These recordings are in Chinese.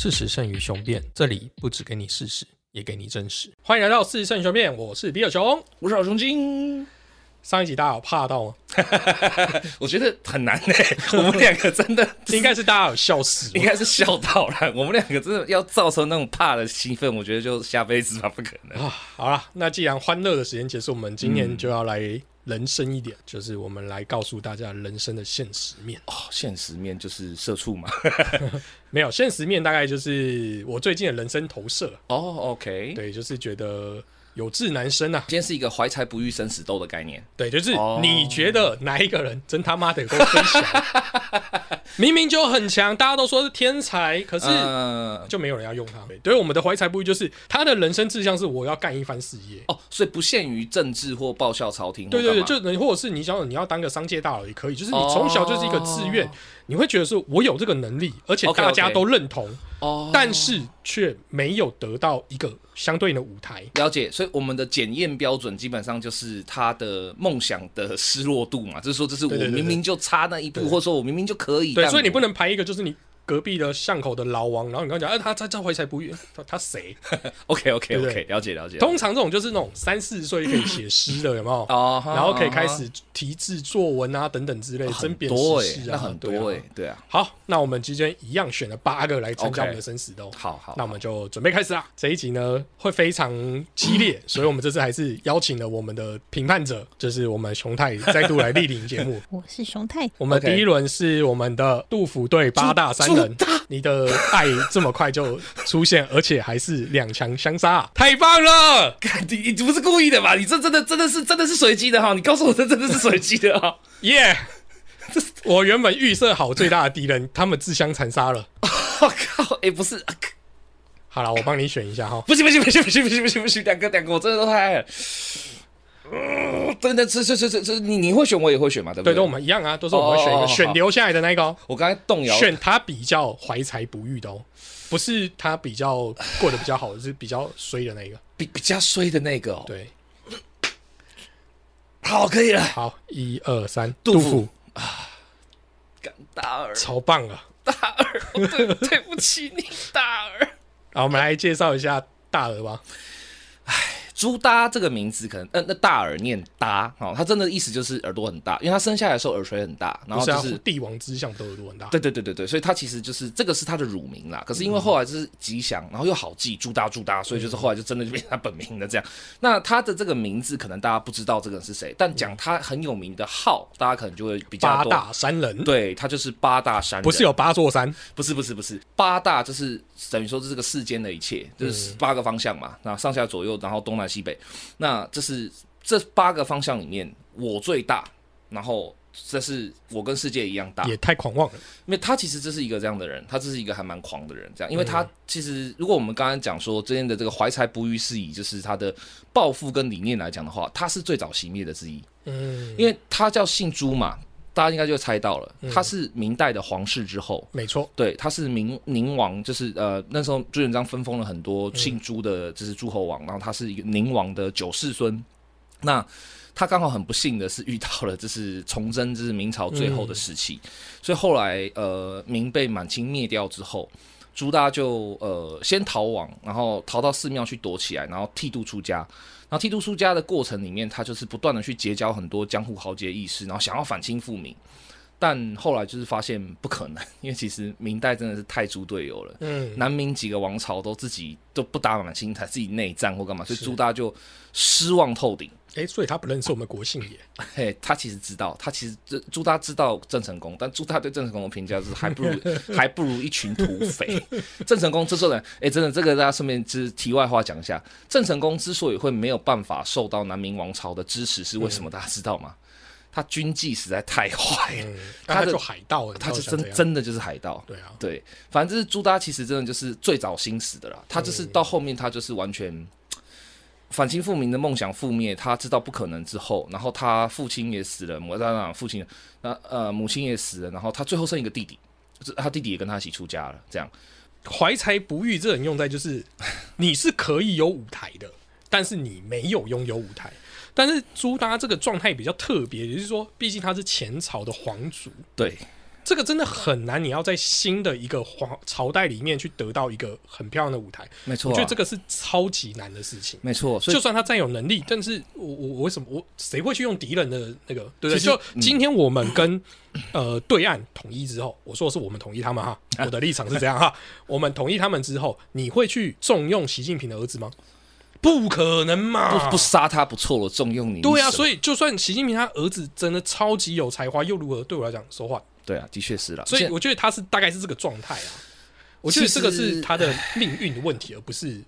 事实胜于雄辩，这里不只给你事实，也给你真实。欢迎来到事实胜于雄辩，我是比尔熊。我是小熊精，上一集大家有怕到吗？我觉得很难呢、我们两个真的 应该是大家有笑死吧应该是笑到了。我们两个真的要造成那种怕的兴奋，我觉得就下辈子吧，不可能。啊！好了，那既然欢乐的时间结束，我们今年就要来人生一点，就是我们来告诉大家人生的现实面。哦，现实面就是社畜嘛。没有现实面，大概就是我最近的人生投射。哦，OK，对，就是觉得有志难伸啊。今天是一个怀才不遇生死斗的概念。对，就是哦你觉得哪一个人真他妈的够分享？明明就很强，大家都说是天才，可是嗯，就没有人要用他。对，我们的怀才不遇，就是他的人生志向是我要干一番事业。哦，所以不限于政治或报效朝廷对对对，就能或者是你想你要当个商界大佬也可以，就是你从小就是一个志愿，你会觉得是我有这个能力，而且大家都认同，哦，但是却没有得到一个相对应的舞台。了解，所以我们的检验标准基本上就是他的梦想的失落度嘛，就是说，这是我明明就差那一步，对。或者说我明明就可以，对，所以你不能排一个就是你隔壁的巷口的老王，然后你跟他讲，哎、他他他怀才不遇，他他谁？OK OK OK，了解了解。通常这种就是那种三四十岁可以写诗的，有没有？哦，然后可以开始题字作文啊等等之类，很针砭多哎，时事啊，很多哎，对啊，好，那我们今天一样选了八个来参加我们的生死斗。好好，那我们就准备开始啦。这一集呢会非常激烈，所以我们这次还是邀请了我们的评判者，就是我们熊太再度来莅临节目。我是熊太，我们第一轮是我们的杜甫对八大三人，你的爱这么快就出现，而且还是两强相杀、啊，太棒了！你你不是故意的吧？你这真的真的是真的是随机的哈！你告诉我这真的是随机的哈！耶、我原本预设好最大的敌人，他们自相残杀了。我 靠，哎，不是，啊好了，我帮你选一下哈。不行不行不行不行不行不行不行，两个两个我真的都太爱了。嗯，真的，这这这这这，你你会选，我也会选嘛，对不对，对？都我们一样啊，都是我们选一个，选留下来的那个、哦，我刚才动摇，选他比较怀才不遇的哦，不是他比较过得比较好的，是比较衰的那个。比比较衰的那个哦。对，好，可以了。好，一二三，杜甫杜甫，干大儿，超棒啊！大儿，我对对不起你，大儿。好，我们来介绍一下大鹅吧。朱耷这个名字可能，呃，那大耳念搭，哦，他真的意思就是耳朵很大，因为他生下来的时候耳垂很大，然后就是。帝王之相都耳朵很大。对对对对对，所以他其实就是这个是他的乳名啦。可是因为后来就是吉祥，然后又好记，朱耷朱耷，所以就是后来就真的就变成他本名的这样。那他的这个名字可能大家不知道这个人是谁，但讲他很有名的号，大家可能就会比较多。八大山人，对他就是八大山人，不是有八座山？不是不是不是，八大就是等于说这是个世间的一切，就是八个方向嘛，那上下左右，然后东南西北，那这是这八个方向里面我最大，然后这是我跟世界一样大，也太狂妄了。因为他其实这是一个这样的人，他这是一个还蛮狂的人，这样，因为他其实如果我们刚刚讲说这边的这个怀才不遇是以就是他的抱负跟理念来讲的话，他是最早熄灭的之一，嗯，因为他叫姓朱嘛，大家应该就猜到了，他是明代的皇室之后。没错，对，他是明宁王，就是呃那时候朱元璋分封了很多姓朱的，就是诸侯王，然后他是一个宁王的九世孙。那他刚好很不幸的是遇到了就是崇祯，就是明朝最后的时期，所以后来呃明被满清灭掉之后，朱大就呃先逃亡，然后逃到寺庙去躲起来，然后剃度出家。然后剃度出家的过程里面，他就是不断的去结交很多江湖豪杰义士，然后想要反清复明。但后来就是发现不可能，因为其实明代真的是太猪队友了。嗯，南明几个王朝都自己都不打满清，才自己内战或干嘛，所以朱大就失望透顶。哎，所以他不认识我们国姓爷。嘿，他其实知道，他其实这朱大知道郑成功，但朱大对郑成功的评价是还不如 还不如一群土匪。郑成功这种人，哎，真的这个大家顺便就是题外话讲一下，郑成功之所以会没有办法受到南明王朝的支持，是为什么？大家知道吗？他军纪实在太坏了，嗯，他的海盗，他是真真的就是海盗。对啊，对，反正就是朱耷其实真的就是最早心死的啦。他就是到后面他就是完全反清复明的梦想覆灭，他知道不可能之后，然后他父亲也死了，母当然父亲那呃母亲也死了，然后他最后剩一个弟弟，就是他弟弟也跟他一起出家了，这样。怀才不遇这人用在就是你是可以有舞台的，但是你没有拥有舞台。但是朱耷这个状态比较特别，也就是说，毕竟他是前朝的皇族，对，这个真的很难，你要在新的一个皇朝代里面去得到一个很漂亮的舞台，没错、啊，我觉得这个是超级难的事情。没错，所以就算他再有能力，但是我我我为什么我谁会去用敌人的那个？对不对？就嗯今天我们跟、呃对岸统一之后，我说的是我们统一他们哈，我的立场是这样哈。我们统一他们之后，你会去重用习近平的儿子吗？不可能嘛！不不杀他不错了，重用你。对啊，所以就算习近平他儿子真的超级有才华，又如何？对我来讲说话，对啊，的确是啦。所以我觉得他是大概是这个状态啊。我觉得这个是他的命运的问题，而不是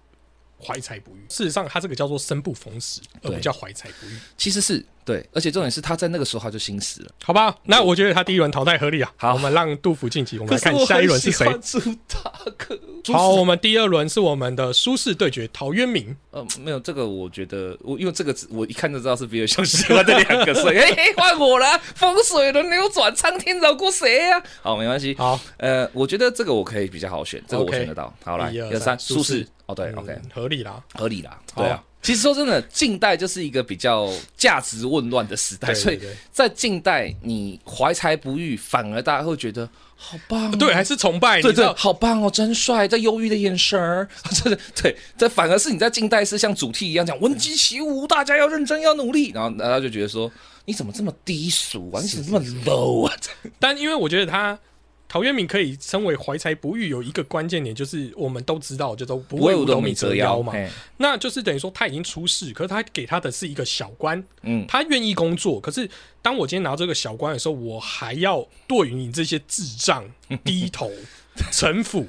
怀才不遇。事实上，他这个叫做生不逢时，而不叫怀才不遇。其实是对，而且重点是他在那个时候他就心死了。好吧，那我觉得他第一轮淘汰合理啊。好我们让杜甫晋级，我们来看下一轮是谁。朱大哥好，我们第二轮是我们的苏轼对决陶渊明。呃，没有这个，我觉得我因为这个只我一看就知道是比尔熊喜欢这两个，所以 嘿嘿换我了，风水轮流转，苍天饶过谁呀、好，没关系。好，呃，我觉得这个我可以比较好选，这个我选得到。好，来，一二二三，三苏轼。哦，对嗯，OK，合理啦。合理啦。好对啊，其实说真的，近代就是一个比较价值混乱的时代，对所以在近代你怀才不遇，反而大家会觉得好棒、哦。对，还是崇拜，对对？好棒哦，真帅！这忧郁的眼神儿，这对，这反而是你在近代是像主题一样讲闻鸡起舞，大家要认真要努力，然后大家就觉得说你怎么这么低俗啊？你怎么这么 low 啊？但因为我觉得他陶渊明可以称为怀才不遇，有一个关键点就是我们都知道，就都不为五斗米折腰嘛。那就是等于说他已经出世，可是他给他的是一个小官，嗯，他愿意工作，可是当我今天拿到这个小官的时候，我还要对于你这些智障 低头臣服。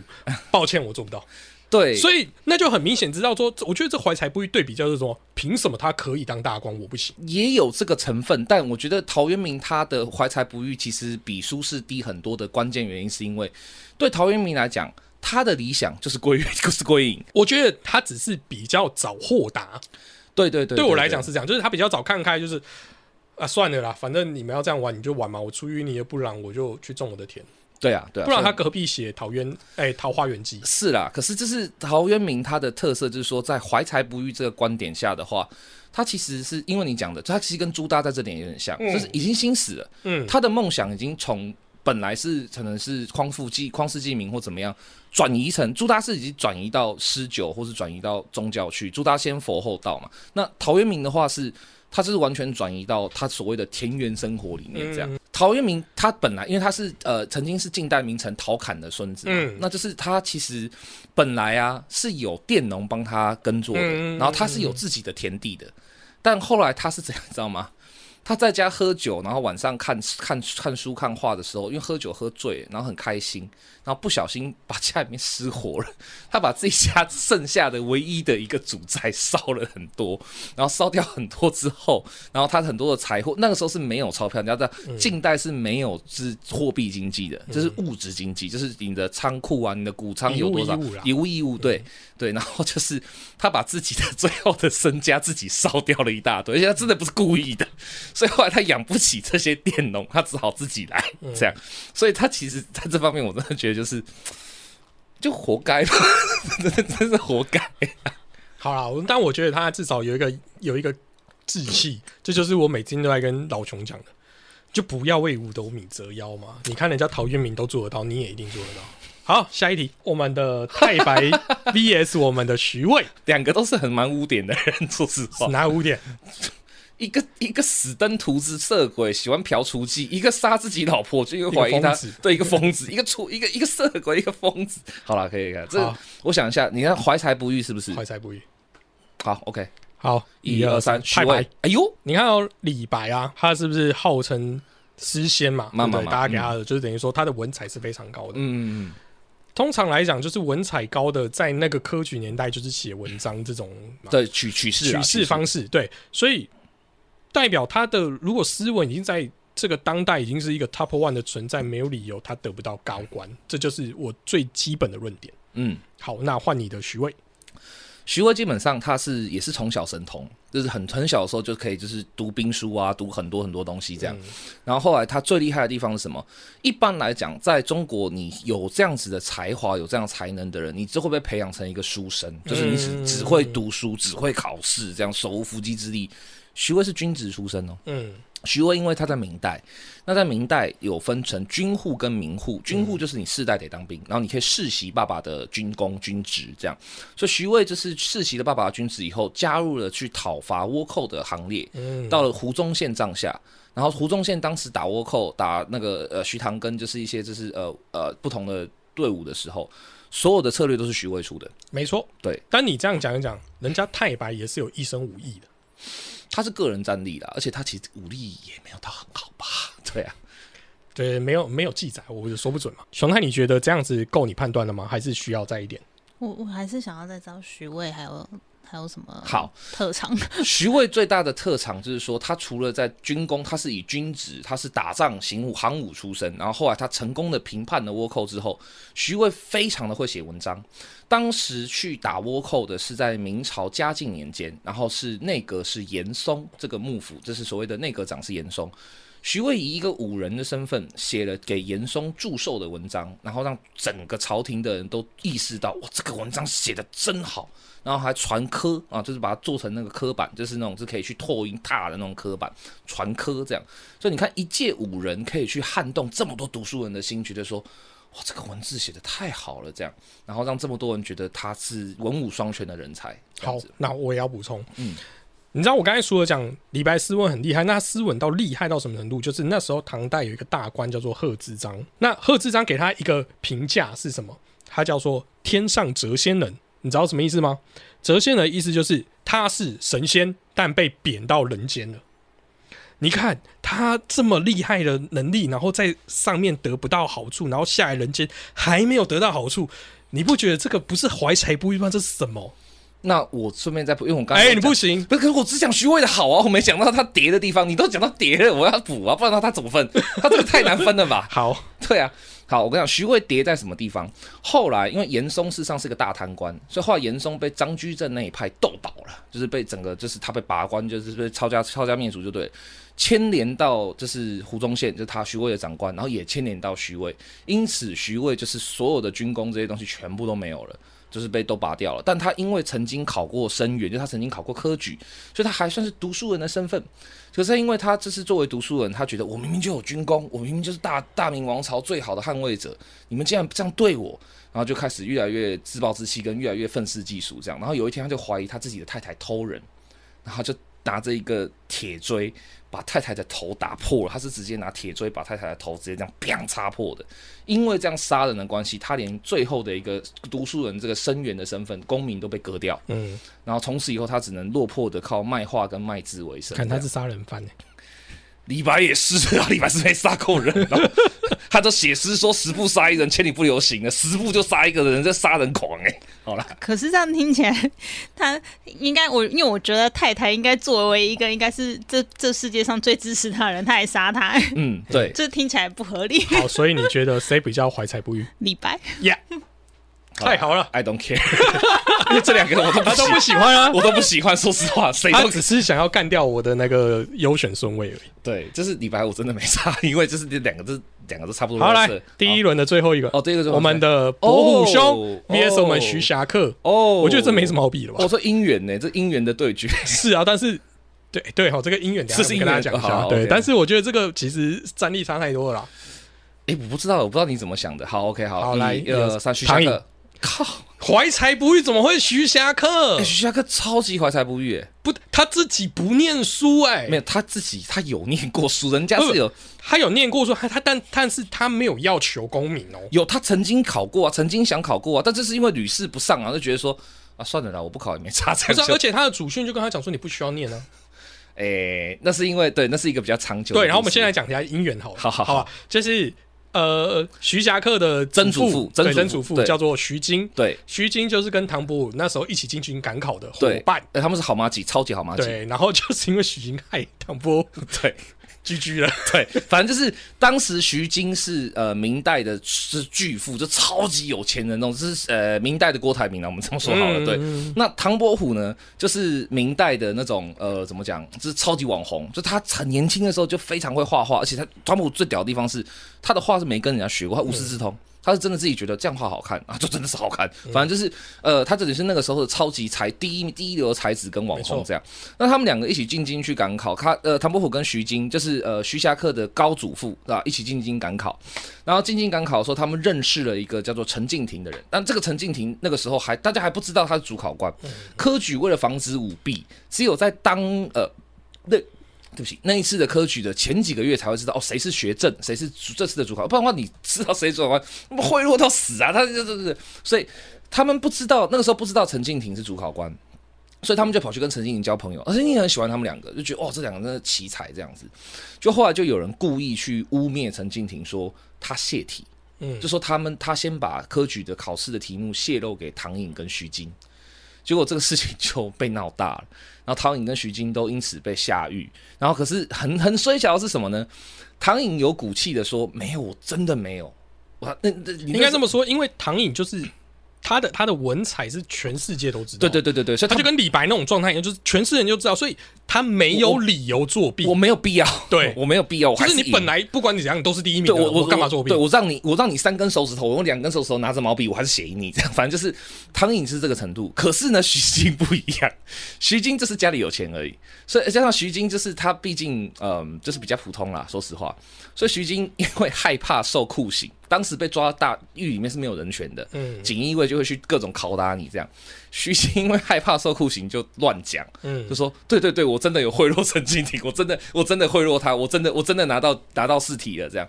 抱歉，我做不到。对，所以那就很明显知道说，我觉得这怀才不遇对比就是说，凭什么他可以当大官，我不行？也有这个成分，但我觉得陶渊明他的怀才不遇其实比苏轼低很多的关键原因，是因为对陶渊明来讲，他的理想就是归于 就是归隐。我觉得他只是比较早豁达，对对对对我来讲是这样，就是他比较早看开，就是啊，算了啦，反正你们要这样玩你就玩嘛，我出淤泥而不染，我就去种我的田，对啊对啊，不然他隔壁写桃园哎、桃花源记，是啦，可是这是陶渊明他的特色，就是说在怀才不遇这个观点下的话，他其实是因为你讲的，他其实跟朱大在这点有点像，嗯就是已经心死了，嗯，他的梦想已经从本来是可能是匡复记匡世纪名或怎么样，转移成朱大是已经转移到诗酒或是转移到宗教去，朱大先佛后道嘛。那陶渊明的话是，他就是完全转移到他所谓的田园生活里面这样。嗯陶渊明他本来因为他是呃曾经是近代名臣陶侃的孙子，嗯那就是他其实本来啊是有佃农帮他耕作的，然后他是有自己的田地的，但后来他是怎样，你知道吗？他在家喝酒，然后晚上看看看书看画的时候，因为喝酒喝醉，然后很开心，然后不小心把家里面失火了。他把自己家剩下的唯一的一个主宅烧了很多，然后烧掉很多之后，然后他很多的财货，那个时候是没有钞票，你要知道，近代是没有是货币经济的，就是物质经济，就是你的仓库啊，你的谷仓有多少以物易物啦。以物易物，对。对，然后就是他把自己的 最后的身家自己烧掉了一大堆，而且他真的不是故意的，所以后来他养不起这些佃农，他只好自己来这样，所以他其实在这方面我真的觉得就是就活该吧，真的真是活该。好啦，我但我觉得他至少有一个有一个志气，这就是我每天都在跟老琼讲的，就不要为五斗米折腰嘛。你看人家陶渊明都做得到，你也一定做得到。好，下一题，我们的太白 VS 我们的徐渭，两个都是很蛮污点的人，说实话，哪污点？一个一个死登徒子色鬼，喜欢嫖雏妓；一个杀自己老婆，就因为怀疑他对一个疯子，一个出一个一个色鬼，一个疯子。好了，可以看这，我想一下，你看怀才不遇是不是？怀才不遇。好，OK，好，一二三，许太白，，哎呦，你看到李白啊，他是不是号称诗仙嘛？对大家给他的、就是等于说他的文采是非常高的。嗯，通常来讲，就是文采高的，在那个科举年代就是写文章这种嘛。对，取取士啊取士方式，对，所以代表他的如果斯文已经在这个当代已经是一个 top one 的存在，没有理由他得不到高官，这就是我最基本的论点。嗯，好，那换你的徐渭，徐渭基本上他是也是从小神童，就是很很小的时候就可以就是读兵书啊，读很多很多东西这样。嗯然后后来他最厉害的地方是什么？一般来讲，在中国，你有这样子的才华、有这样才能的人，你就会被培养成一个书生，就是你只嗯只会读书、只会考试，这样手无缚鸡之力。徐渭是军职出身哦。嗯徐渭因为他在明代，那在明代有分成军户跟民户，军户就是你世代得当兵，然后你可以世袭爸爸的军功军职这样。所以徐渭就是世袭了爸爸的军职以后，加入了去讨伐倭寇的行列，嗯，到了胡宗宪帐下。然后胡宗宪当时打倭寇，打那个呃徐唐跟就是一些就是呃呃不同的队伍的时候，所有的策略都是徐渭出的。没错。对，但你这样讲一讲，人家太白也是有一身武艺的。他是个人战力啦，而且他其实武力也没有到很好吧？对啊，对，没有没有记载，我就说不准嘛。熊太，你觉得这样子够你判断了吗？还是需要再一点？我我还是想要再知道徐渭还有还有什么好特长。徐渭最大的特长就是说，他除了在军功，他是以军职，他是打仗行武行武出身，然后后来他成功的平叛了倭寇之后，徐渭非常的会写文章。当时去打倭寇的是在明朝嘉靖年间，然后是内阁是严嵩这个幕府，这是所谓的内阁长是严嵩。徐渭以一个武人的身份写了给严嵩祝寿的文章，然后让整个朝廷的人都意识到，哇，这个文章写的真好，然后还传科啊，就是把它做成那个科板，就是那种是可以去拓印拓的那种科板，传科这样。所以你看，一介武人可以去撼动这么多读书人的心，觉得说，哇，这个文字写的太好了，这样，然后让这么多人觉得他是文武双全的人才。好，那我也要补充。嗯，你知道我刚才说了讲李白诗文很厉害，那他诗文到厉害到什么程度？就是那时候唐代有一个大官叫做贺知章，那贺知章给他一个评价是什么？他叫做天上谪仙人，你知道什么意思吗？谪仙人的意思就是他是神仙，但被贬到人间了。你看他这么厉害的能力，然后在上面得不到好处，然后下来人间还没有得到好处，你不觉得这个不是怀才不遇吗？这是什么？那我顺便再补，因为我刚哎、你不行，不是，可是我只讲徐渭的好啊，我没讲到他叠的地方，你都讲到叠了，我要补啊，不然他他怎么分？他这个太难分了吧？好，对啊，好，我跟你讲，徐渭叠在什么地方？后来因为严嵩事实上是个大贪官，所以后来严嵩被张居正那一派斗倒了，就是被整个就是他被拔官，就是被抄家抄家灭族，就对了。牵连到就是胡宗宪，就是他徐渭的长官，然后也牵连到徐渭，因此徐渭就是所有的军功这些东西全部都没有了。就是被都拔掉了，但他因为曾经考过生源，就他曾经考过科举，所以他还算是读书人的身份。可是因为他这是作为读书人，他觉得我明明就有军功，我明明就是大大明王朝最好的捍卫者，你们竟然这样对我，然后就开始越来越自暴自弃，跟越来越愤世嫉俗这样。然后有一天他就怀疑他自己的太太偷人，然后就拿着一个铁锥把太太的头打破了，他是直接拿铁锥把太太的头直接这样砰插破的。因为这样杀人的关系，他连最后的一个读书人这个生源的身份、公民都被割掉，嗯，然后从此以后他只能落魄的靠卖画跟卖字为生。看他是杀人犯、欸，李白也是啊，李白是没杀过人，然 后他都写诗说十步杀一人，千里不留行。的，十步就杀一个人，这杀人狂哎、好了，可是这样听起来，他应该我因为我觉得太太应该作为一个应该是这这世界上最支持他的人，他还杀他，嗯，对，这听起来不合理。好，所以你觉得谁比较怀才不遇？李白，呀、太好了，，I don't care，因为这两个人我都不他都不喜喜欢啊，我都不喜欢，说实话，谁都他只是想要干掉我的那个优选顺位而已。对，就是李白我真的没差，因为就是这两个，这两个都差不多。好，来第一轮的最后一个，哦，第一个是我们的伯虎兄哦 VS 我们徐霞客，哦，我觉得这没什么好比的吧我？说姻缘呢，这姻缘的对决，是啊，但是对对哈，这个姻缘是我们跟大家讲一下。对，但是我觉得这个其实战力差太多了啦。哎，我不知道，我不知道你怎么想的。好，OK，好，好来一二三，徐霞客，靠，怀才不遇怎么会徐霞客哎，？徐霞客超级怀才不遇，哎，不，他自己不念书哎、没有他自己，他有念过书，人家是有他有念过书，他他但但是他没有要求功名哦。有，他曾经考过啊，曾经想考过啊，但这是因为屡试不上啊，就觉得说啊，算了啦，我不考也没差，这不是啊、样就而且他的祖训就跟他讲说你不需要念啊。哎，那是因为对，那是一个比较长久的故事。对，然后我们现在讲一下姻缘好了，好好好吧，就是呃，徐霞客的曾祖父曾曾祖父叫做徐经，对。徐经就是跟唐伯虎那时候一起进军赶考的伙伴。哎他们是好妈鸡，超级好妈鸡，对，然后就是因为徐经害唐伯虎。对。居居了，对，反正就是当时徐经是呃明代的是巨富，就超级有钱人那种，是呃明代的郭台铭啊，我们这么说好了。对，嗯那唐伯虎呢，就是明代的那种呃怎么讲，就是超级网红，就他很年轻的时候就非常会画画，而且他唐伯虎最屌的地方是他的画是没跟人家学过，他无师自通。他是真的自己觉得这样画好看啊，就真的是好看。反正就是呃，他这里是那个时候的超级才第一第一流的才子跟网红这样。那他们两个一起进京去赶考，他呃唐伯虎跟徐经就是呃徐霞客的高祖父啊，一起进京赶考。然后进京赶考的时候，他们认识了一个叫做陈敬亭的人，但这个陈敬亭那个时候还大家还不知道他是主考官。科举为了防止舞弊，只有在当呃那。对不起，那一次的科举的前几个月才会知道哦，谁是学政，谁是主这次的主考，不然的话你知道谁是主考官，那么贿赂到死啊！他这这这，所以他们不知道那个时候不知道陈敬亭是主考官，所以他们就跑去跟陈敬亭交朋友，而且你很喜欢他们两个，就觉得哦，这两个真的奇才这样子。就后来就有人故意去污蔑陈敬亭，说他泄题，嗯就说他们他先把科举的考试的题目泄露给唐颖跟徐经，结果这个事情就被闹大了，然后唐颖跟徐晶都因此被下狱，然后可是很很衰小的是什么呢？唐颖有骨气的说没有，我真的没有，我那那应该这么说，因为唐颖就是他的他的文采是全世界都知道，对对对对对，所以他他就跟李白那种状态一样，就是全世界人就知道，所以他没有理由作弊我。没有必要，对 我没有必要，我就是你本来不管你怎样你都是第一名，对我我干嘛作弊对？我让你我让你三根手指头，我用两根手指头拿着毛笔，我还是写赢你这样。反正就是唐颖是这个程度，可是呢，徐晶不一样，徐晶就是家里有钱而已，所以加上徐晶就是他毕竟嗯就是比较普通啦，说实话，所以徐晶因为害怕受酷刑，当时被抓到大狱里面是没有人权的，嗯锦衣卫就会去各种拷打你这样。徐熙因为害怕受酷刑就乱讲，嗯就说对对对，我真的有贿赂陈敬亭，我真的我真的贿赂他，我真的我真的拿到拿到试题了这样，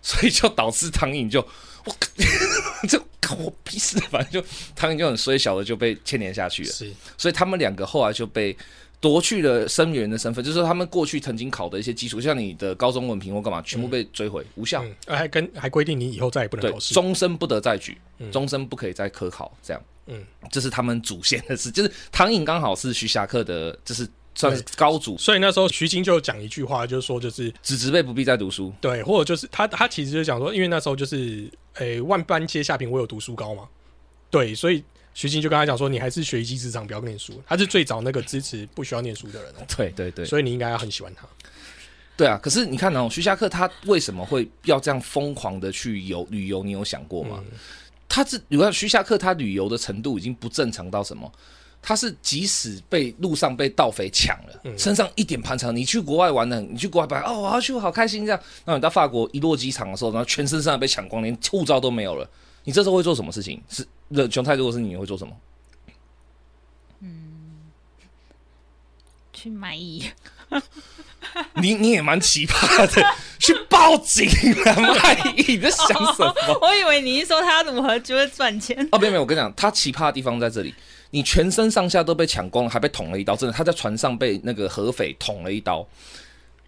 所以就导致唐颖就我就关 我屁事，反正就唐颖就很衰小的就被牵连下去了，是所以他们两个后来就被。夺去了生源的身份，就是说他们过去曾经考的一些基础，像你的高中文凭或干嘛，全部被追回，无效。还跟还规定你以后再也不能对考，试。终身不得再举，终身不可以再科考，这样。嗯，这是他们祖先的事，就是唐寅刚好是徐霞客的，就是算是高祖，所以那时候徐经就讲一句话，就是说就是子侄辈不必再读书。对，或者就是他他其实就讲说，因为那时候就是诶、万般皆下品，我有读书高嘛，对，所以徐静就跟他讲说，你还是学一技之长，不要念书。他是最早那个支持不需要念书的人哦、对对对，所以你应该要很喜欢他。对啊。可是你看哦，徐霞客他为什么会要这样疯狂的去游旅游？你有想过吗？他是你看徐霞客他旅游的程度已经不正常到什么？他是即使被路上被盗匪抢了，身上一点盘缠，你去国外玩的，你去国外玩哦，我要去，我好开心这样。然后你到法国一落机场的时候，然后全身上下被抢光，连护照都没有了。你这时候会做什么事情？是那熊太，如果是你，你会做什么？嗯去买艺，你你也蛮奇葩的，去报警啊！卖艺，你在想什么？我以为你是说他如何就会赚钱。哦，没有没有，我跟你讲，他奇葩的地方在这里，你全身上下都被抢光了，还被捅了一刀，真的，他在船上被那个河匪捅了一刀，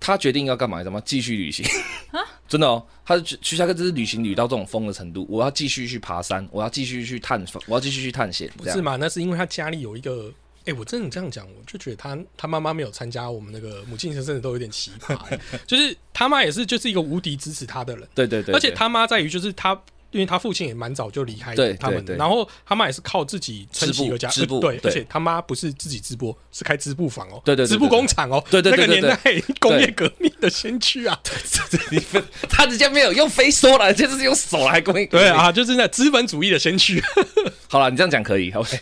他决定要干嘛？你知道吗？继续旅行啊 真的哦，他是徐霞客，就是旅行旅到这种疯的程度，我要继续去爬山，我要继续去探访，我要继续去探险，不是嘛？那是因为他家里有一个。哎、我真的这样讲，我就觉得他他妈妈没有参加我们那个母亲节，真的都有点奇葩。就是他妈也是就是一个无敌支持他的人，对对对，而且他妈在于就是他，因为他父亲也蛮早就离开他们然后他妈也是靠自己撑起一个家，对，对。而且他妈不是自己织布，是开织布房哦，对对对对织布工厂哦，对对对那个年代工业革命的先驱啊，你们他直接没有用飞梭了，这是用手来攻击。对，啊，就是那资本主义的先驱，好了，你这样讲可以，OK。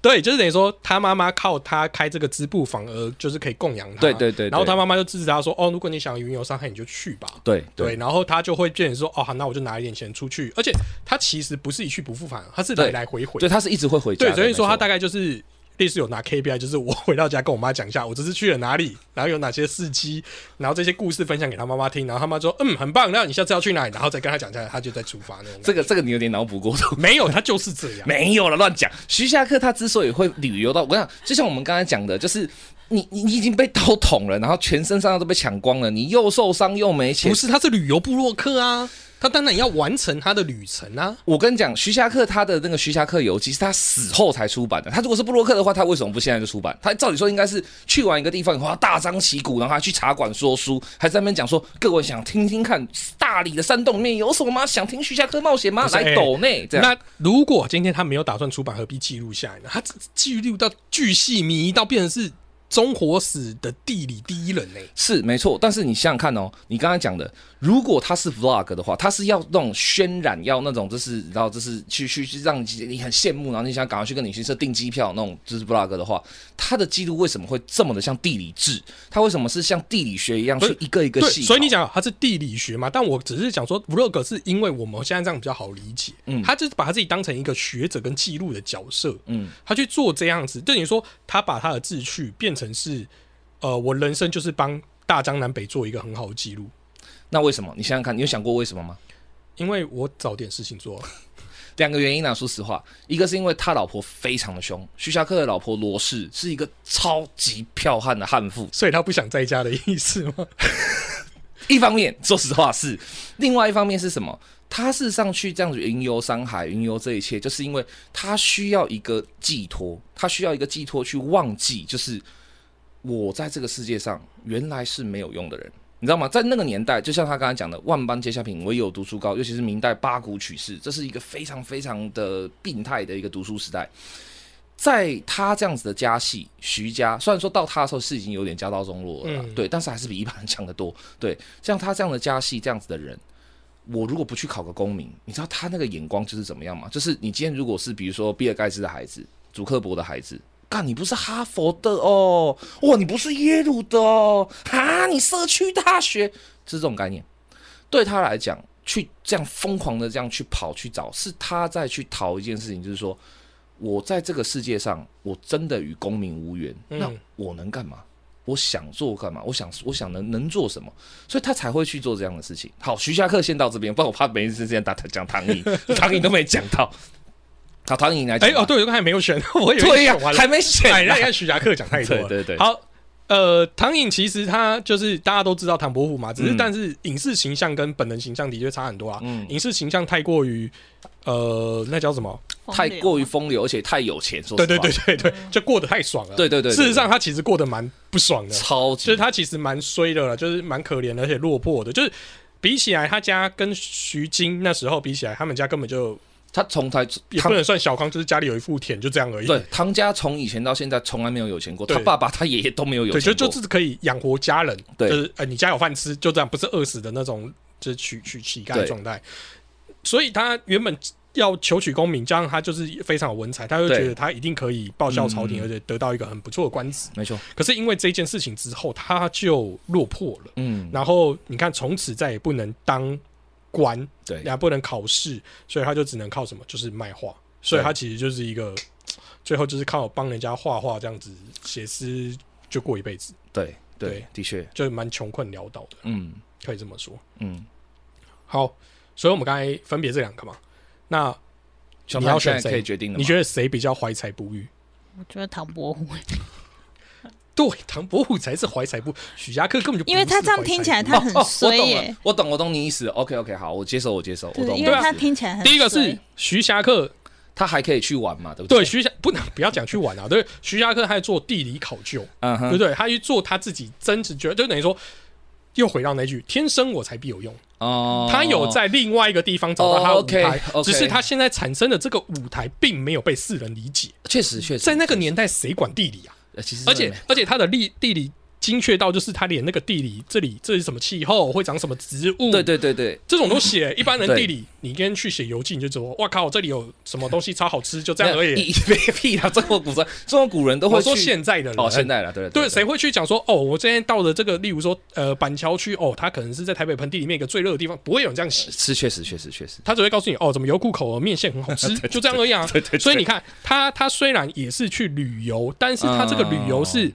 对，就是等于说他妈妈靠他开这个织布坊而就是可以供养他，对对对对然后他妈妈就支持他说，哦，如果你想云游山海，你就去吧。对对，然后他就会变成说，哦，好，那我就拿一点钱出去，而且他其实不是一去不复返，他是来来回回，对，他是一直会回家对，的。所以说他大概就是类似有拿 KPI，就是我回到家跟我妈讲一下，我这次去了哪里，然后有哪些事迹，然后这些故事分享给他妈妈听，然后他妈说，嗯，很棒，那你下次要去哪里，然后再跟他讲一下来，他就在出发那种。这个这个你有点脑补过度。没有，他就是这样。没有了，乱讲。徐霞客他之所以会旅游到，我想，就像我们刚才讲的，就是你你你已经被刀捅了，然后全身上下都被抢光了，你又受伤又没钱不。是，他是旅游部落客啊，他当然要完成他的旅程啊。我跟你讲，徐霞客他的那个《徐霞客游记》是他死后才出版的。他如果是布洛克的话，他为什么不现在就出版？他照理说应该是去完一个地方以后，他大张旗鼓，然后还去茶馆说书，还在那边讲说，各位想听听看大理的山洞里面有什么吗？想听徐霞客冒险吗？来抖内这样。那如果今天他没有打算出版，何必记录下来呢？他只记录到巨细靡遗到变成是中火史的地理第一人呢、是没错，但是你想想看哦，你刚刚讲的，如果他是 vlog 的话，他是要那种渲染，要那种就是，然后就是去去去让你很羡慕，然后你想赶快去跟旅行社订机票那种，就是 vlog 的话，他的记录为什么会这么的像地理志？他为什么是像地理学一样去一个一个对，细？所以你，讲他是地理学嘛，但我只是讲说 vlog 是因为我们现在这样比较好理解，嗯他就是把他自己当成一个学者跟记录的角色，嗯，他去做这样子，等于说他把他的志趣变成是，呃，我人生就是帮大江南北做一个很好的记录，那为什么？你想想看，你有想过为什么吗？因为我找点事情做，两个原因啊，说实话，一个是因为他老婆非常的凶，徐霞客的老婆罗氏是一个超级剽悍的悍妇，所以他不想在家的意思吗？一方面，说实话是；另外一方面是什么？他是上去这样子云游山海，云游这一切，就是因为他需要一个寄托，他需要一个寄托去忘记，就是我在这个世界上原来是没有用的人，你知道吗？在那个年代，就像他刚才讲的，万般皆下品，唯有读书高，尤其是明代八股取士，这是一个非常非常的病态的一个读书时代。在他这样子的家系，徐家虽然说到他的时候是已经有点家道中落了啦，嗯对，但是还是比一般人强得多。对，像他这样的家系这样子的人，我如果不去考个功名，你知道他那个眼光就是怎么样吗？就是你今天如果是比如说比尔盖茨的孩子、祖克伯的孩子，干你不是哈佛的哦，哇，你不是耶鲁的哦，哈，你社区大学，是这种概念。对他来讲，去这样疯狂的这样去跑去找，是他在去讨一件事情，就是说我在这个世界上，我真的与公民无缘，嗯那我能干嘛？我想做干嘛？我想，我想能能做什么？所以他才会去做这样的事情。好，徐霞客先到这边，不然我怕没时间打讲唐寅，唐寅都没讲到。好，唐寅来讲哎、吧。哦，对，我刚才没有选，我以为对呀、选完了还没选哎，呢那。看徐霞客讲太多了。对对对好，呃，唐颖其实他就是大家都知道唐伯虎嘛，只是嗯但是影视形象跟本人形象的确差很多啊。嗯，影视形象太过于呃，那叫什么？太过于风流，而且太有钱。说对对对对对，就过得太爽了。对对对对事实上他其实过得蛮不爽的，超级就是他其实蛮衰的了，就是蛮可怜的，而且落魄的。就是比起来，他家跟徐晶那时候比起来，他们家根本就他从才也不能算小康，就是家里有一副田，就这样而已。对唐家从以前到现在从来没有有钱过，对他爸爸他爷爷都没有有，钱过。就就是可以养活家人，对就是呃，你家有饭吃，就这样，不是饿死的那种，就是取取乞丐的状态。所以他原本要求取功名，加上他就是非常有文采，他就觉得他一定可以报效朝廷，嗯而且得到一个很不错的官职。没错，可是因为这件事情之后，他就落魄了。嗯，然后你看，从此再也不能当官，对，也不能考试，所以他就只能靠什么，就是卖画。所以他其实就是一个，最后就是靠帮人家画画这样子写诗，就过一辈子，对对对，的确，就蛮穷困潦倒的，嗯可以这么说。嗯，好，所以我们刚才分别这两个嘛，那小你要选谁可以谁？决定了。你觉得谁比较怀才不遇？我觉得唐伯虎，对，唐伯虎才是怀才不，许家客根本就不因为他是这样听起来他很衰懂耶，我懂，我懂你意思。OK OK，好，我接受，我接受，我对，懂。因为他听起来很第一个是徐霞客，他还可以去玩嘛，对不对？对徐霞不能不要讲去玩啊，对，徐霞客他在做地理考究，嗯哼，对不对？他去做他自己真实觉得，就等于说。又回到那句“天生我材必有用”，哦，他有在另外一个地方找到他的舞台，哦，OK，OK 只是他现在产生的这个舞台并没有被世人理解。确实确实在那个年代，谁管地理啊？呃其实而且而且它的地地理精确到，就是他连那个地理这里这是什么气候，会长什么植物，对对对对，这种都写。一般人地理，你跟去写游记，你就说哇靠，这里有什么东西超好吃，就这样而已。一别 屁啦！中国古人，中国古人都会说现在的人，哦，现在了，对对，谁会去讲说哦，我今天到了这个，例如说呃板桥区，哦，它可能是在台北盆地里面一个最热的地方，不会有人这样写。是确实确实确实，他只会告诉你哦，怎么油库口的面线很好吃，就这样而已啊。所以你看，他他虽然也是去旅游，但是他这个旅游是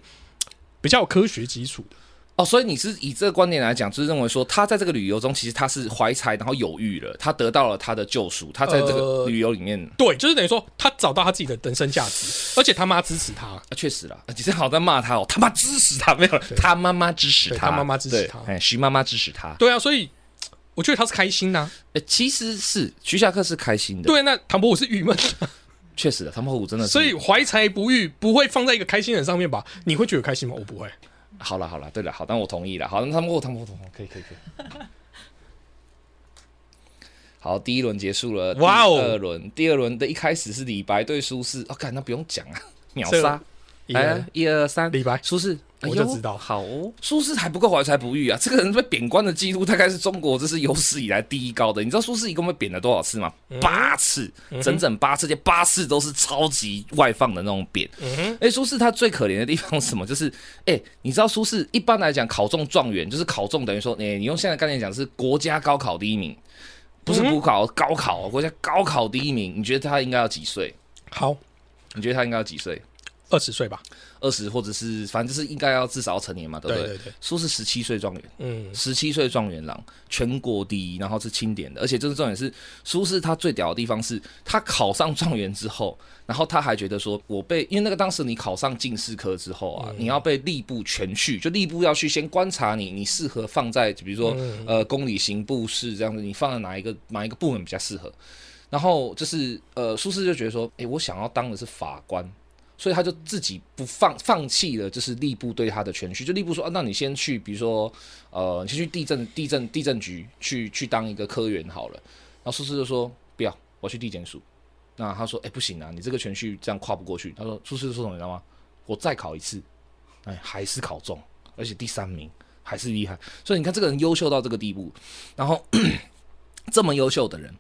比较有科学基础的。哦，所以你是以这个观点来讲，就是认为说他在这个旅游中，其实他是怀才，然后有欲了，他得到了他的救赎，他在这个呃旅游里面，对，就是等于说他找到他自己的人生价值，而且他妈支持他。啊确实啦，你正好在骂他哦，他妈支持他没有，他妈妈支持他，他妈妈支持他哎，徐妈妈支持他，对啊，所以我觉得他是开心呐、呃，其实是徐霞客是开心的，，对，那唐伯虎是郁闷的，确实的，唐伯虎真的是，所以怀才不遇不会放在一个开心人上面吧？你会觉得开心吗？我不会。好了好了，对了，好，但我同意了，好，那唐伯虎唐伯虎唐伯虎可以可以可以。好，第一轮结束了，哇哦第二轮，第二轮的一开始是李白对苏轼，哦，看，那不用讲啊，秒这杀，一来个，一二三，李白苏轼，我就知道好哦，苏轼还不够怀才不遇啊！这个人被贬官的记录大概是中国这是有史以来第一高的。你知道苏轼一共被贬了多少次吗？八次，整整八次，这八次都是超级外放的那种贬。嗯哼，哎，苏轼他最可怜的地方是什么？就是哎，你知道苏轼一般来讲考中状元，就是考中等于说，哎，你用现在概念讲是国家高考第一名，不是补考，高考，国家高考第一名。你觉得他应该要几岁？好，你觉得他应该要几岁？二十岁吧。二十或者是反正就是应该要至少要成年嘛，对不对？对对对，苏轼十七岁状元，嗯，十七岁状元郎，全国第一，然后是清点的，而且这个重点是苏轼他最屌的地方是，他考上状元之后，然后他还觉得说，我被因为那个当时你考上进士科之后啊，你要被吏部全序，就吏部要去先观察你，你适合放在比如说呃公理刑部事这样子，你放在哪一个哪一个部门比较适合？然后就是呃苏轼就觉得说，诶，我想要当的是法官。所以他就自己不放放弃了，就是吏部对他的权序。就吏部说啊，那你先去，比如说呃，你先去地震地震地震局去去当一个科员好了。然后苏轼就说不要，我去地检署。那他说哎不行啊，你这个权序这样跨不过去。他说苏轼说什么你知道吗？我再考一次，哎还是考中，而且第三名还是厉害。所以你看这个人优秀到这个地步，然后 这么优秀的人。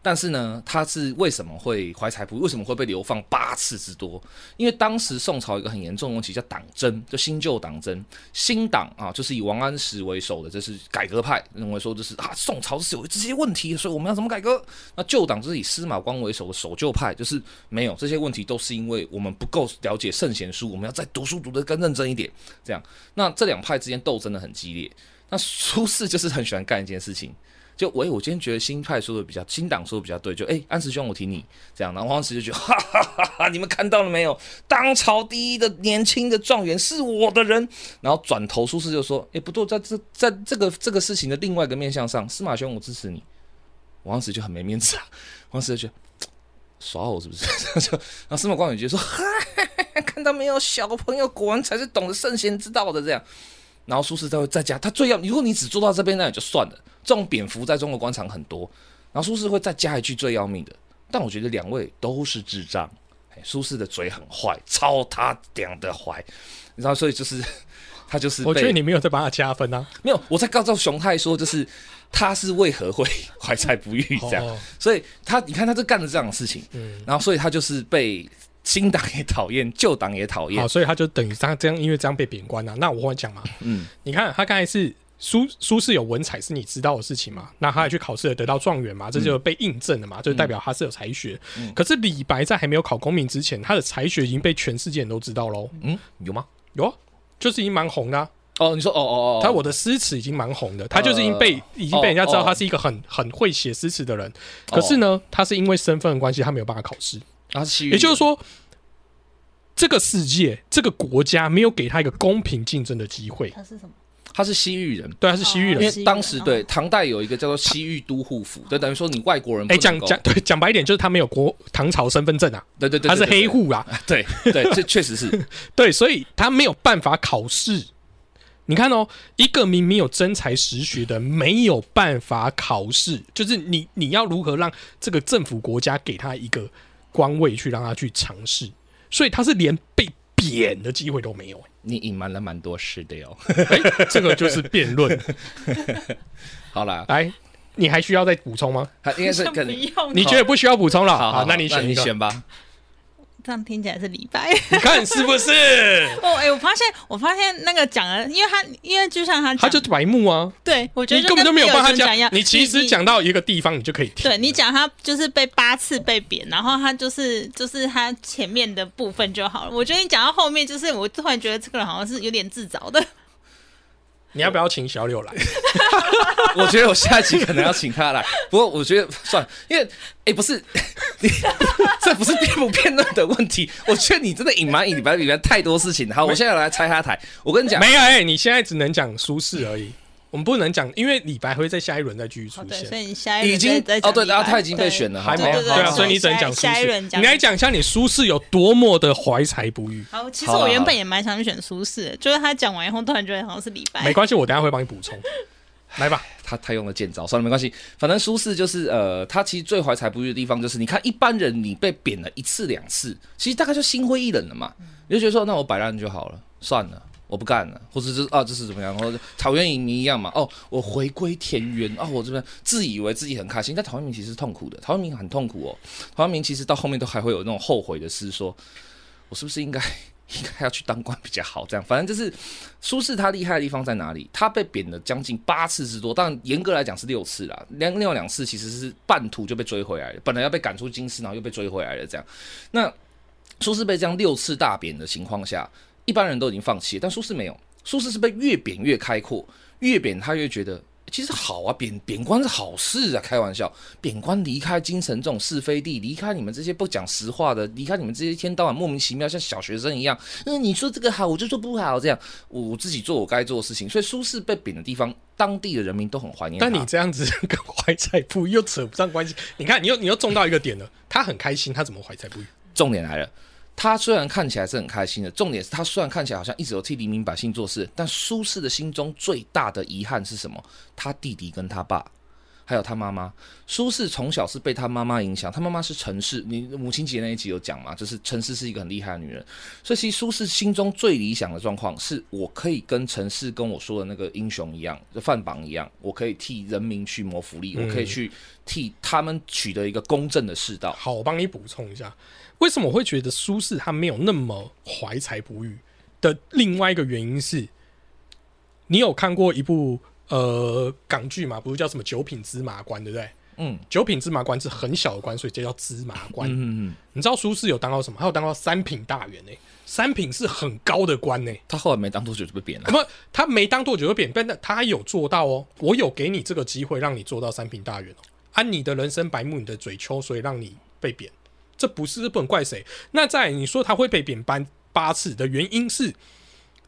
但是呢，他是为什么会怀才不遇？为什么会被流放八次之多？因为当时宋朝一个很严重的问题叫党争，就新旧党争。新党啊，就是以王安石为首的，这是改革派，认为说就是啊，宋朝是有这些问题，所以我们要怎么改革？那旧党就是以司马光为首的守旧派，就是没有这些问题，都是因为我们不够了解圣贤书，我们要再读书读得更认真一点。这样，那这两派之间斗争的很激烈。那苏轼就是很喜欢干一件事情。就喂，我今天觉得新派说的比较，新党说的比较对。就哎，安石兄，我挺你这样。然后王安石就觉得，哈哈哈哈！你们看到了没有？当朝第一的年轻的状元是我的人。然后转头苏轼就说，哎，不对，在这在这个这个事情的另外一个面向上，司马兄，我支持你。王安石就很没面子啊，王安石就觉得耍我是不是？就然后司马光也觉得说，哈，看到没有，小朋友果然才是懂得圣贤之道的这样。然后苏轼再会再加，他最要，如果你只做到这边，那也就算了。这种蝙蝠在中国官场很多，然后苏轼会再加一句最要命的，但我觉得两位都是智障。苏轼的嘴很坏，超他娘的坏，你知道，所以就是他就是。我觉得你没有在帮他加分啊，没有，我在告诉熊太说，就是他是为何会怀才不遇这样，所以他你看他这干了这样的事情，嗯，然后所以他就是被新党也讨厌，旧党也讨厌，好，所以他就等于他这样，因为这样被贬官了。那我跟你讲嘛，嗯，你看他刚才是。苏苏轼有文采是你知道的事情嘛？那他也去考试了，得到状元嘛？这就被印证了嘛？就代表他是有才学。可是李白在还没有考功名之前，他的才学已经被全世界人都知道喽。嗯，有吗？有啊，就是已经蛮红的。哦，你说哦哦哦，他我的诗词已经蛮红的，他就是已经被已经被人家知道他是一个很很会写诗词的人。可是呢，他是因为身份的关系，他没有办法考试。啊，是，也就是说，这个世界这个国家没有给他一个公平竞争的机会。他是什么？他是西域人，对，他是西域人。因为当时对唐代有一个叫做西域都护府，就等于说你外国人。哎，讲讲对，讲白一点就是他没有国唐朝身份证啊。对对对，他是黑户啊。对对，这确实是 对，所以他没有办法考试。你看哦，一个明明有真才实学的，没有办法考试，就是你你要如何让这个政府国家给他一个官位去让他去尝试？所以他是连被贬的机会都没有。你隐瞒了蛮多事的哟，这个就是辩论。好了，来，你还需要再补充吗？应该是可能你觉得不需要补充了。好，那你选你选吧。这样听起来是李白，你看是不是？哦，哎，我发现，我发现那个讲了，因为他，因为就像他，他就是白目啊。对，我觉得你根本就没有帮他讲。你其实讲到一个地方，你就可以听。对你讲，他就是被八次被贬，然后他就是就是他前面的部分就好了。我觉得你讲到后面，就是我突然觉得这个人好像是有点自找的。你要不要请小柳来？我觉得我下一集可能要请他来。不过我觉得算，因为哎，不是，这不是辩不辩论的问题。我觉得你真的隐瞒隐瞒里面太多事情。好，我现在来拆他台。我跟你讲，没有哎，你现在只能讲舒适而已。我们不能讲，因为李白会在下一轮再继续出现。所以你下一已经哦对，然后他已经被选了，还没对啊，所以你只能讲苏轼。你来讲一下你苏轼有多么的怀才不遇。好，其实我原本也蛮想选苏轼，就是他讲完以后，突然觉得好像是李白。没关系，我等下会帮你补充。来吧，他他用了剑招，算了没关系，反正苏轼就是呃，他其实最怀才不遇的地方就是，你看一般人你被贬了一次两次，其实大概就心灰意冷了嘛，你就觉得说那我摆烂就好了，算了。我不干了，或者是啊，这是怎么样？或者陶渊明一样嘛？哦，我回归田园啊，我这边自以为自己很开心，但陶渊明其实痛苦的。陶渊明很痛苦哦，陶渊明其实到后面都还会有那种后悔的诗，说我是不是应该 应该要去当官比较好？这样，反正就是苏轼他厉害的地方在哪里？他被贬了将近八次之多，但严格来讲是六次啦。两另外两次其实是半途就被追回来了，本来要被赶出京师，然后又被追回来了。这样，那苏轼被这样六次大贬的情况下。一般人都已经放弃，但苏轼没有。苏轼是被越贬越开阔，越贬他越觉得其实好啊，贬贬官是好事啊。开玩笑，贬官离开京城这种是非地，离开你们这些不讲实话的，离开你们这些一天到晚莫名其妙像小学生一样。嗯，你说这个好，我就说不好，这样我自己做我该做的事情。所以苏轼被贬的地方，当地的人民都很怀念。但你这样子跟怀才不遇又扯不上关系。你看，你又你又中到一个点了，他很开心，他怎么怀才不遇？重点来了。他虽然看起来是很开心的，重点是他虽然看起来好像一直有替黎民百姓做事，但苏轼的心中最大的遗憾是什么？他弟弟跟他爸，还有他妈妈。苏轼从小是被他妈妈影响，他妈妈是陈氏，你母亲节那一集有讲嘛？就是陈氏是一个很厉害的女人，所以其实苏轼心中最理想的状况是我可以跟陈氏跟我说的那个英雄一样，就范榜一样，我可以替人民去谋福利，我可以去替他们取得一个公正的世道。好，我帮你补充一下。为什么我会觉得苏轼他没有那么怀才不遇的另外一个原因是，你有看过一部呃港剧嘛？不是叫什么《九品芝麻官》对不对？嗯，九品芝麻官是很小的官，所以就叫芝麻官。嗯嗯，你知道苏轼有当到什么？他有当到三品大员呢。三品是很高的官呢。他后来没当多久就被贬了。不，他没当多久就贬，但他有做到哦。我有给你这个机会，让你做到三品大员哦。按你的人生白目，你的嘴丘，所以让你被贬。这不是不能怪谁。那在你说他会被贬班八次的原因是，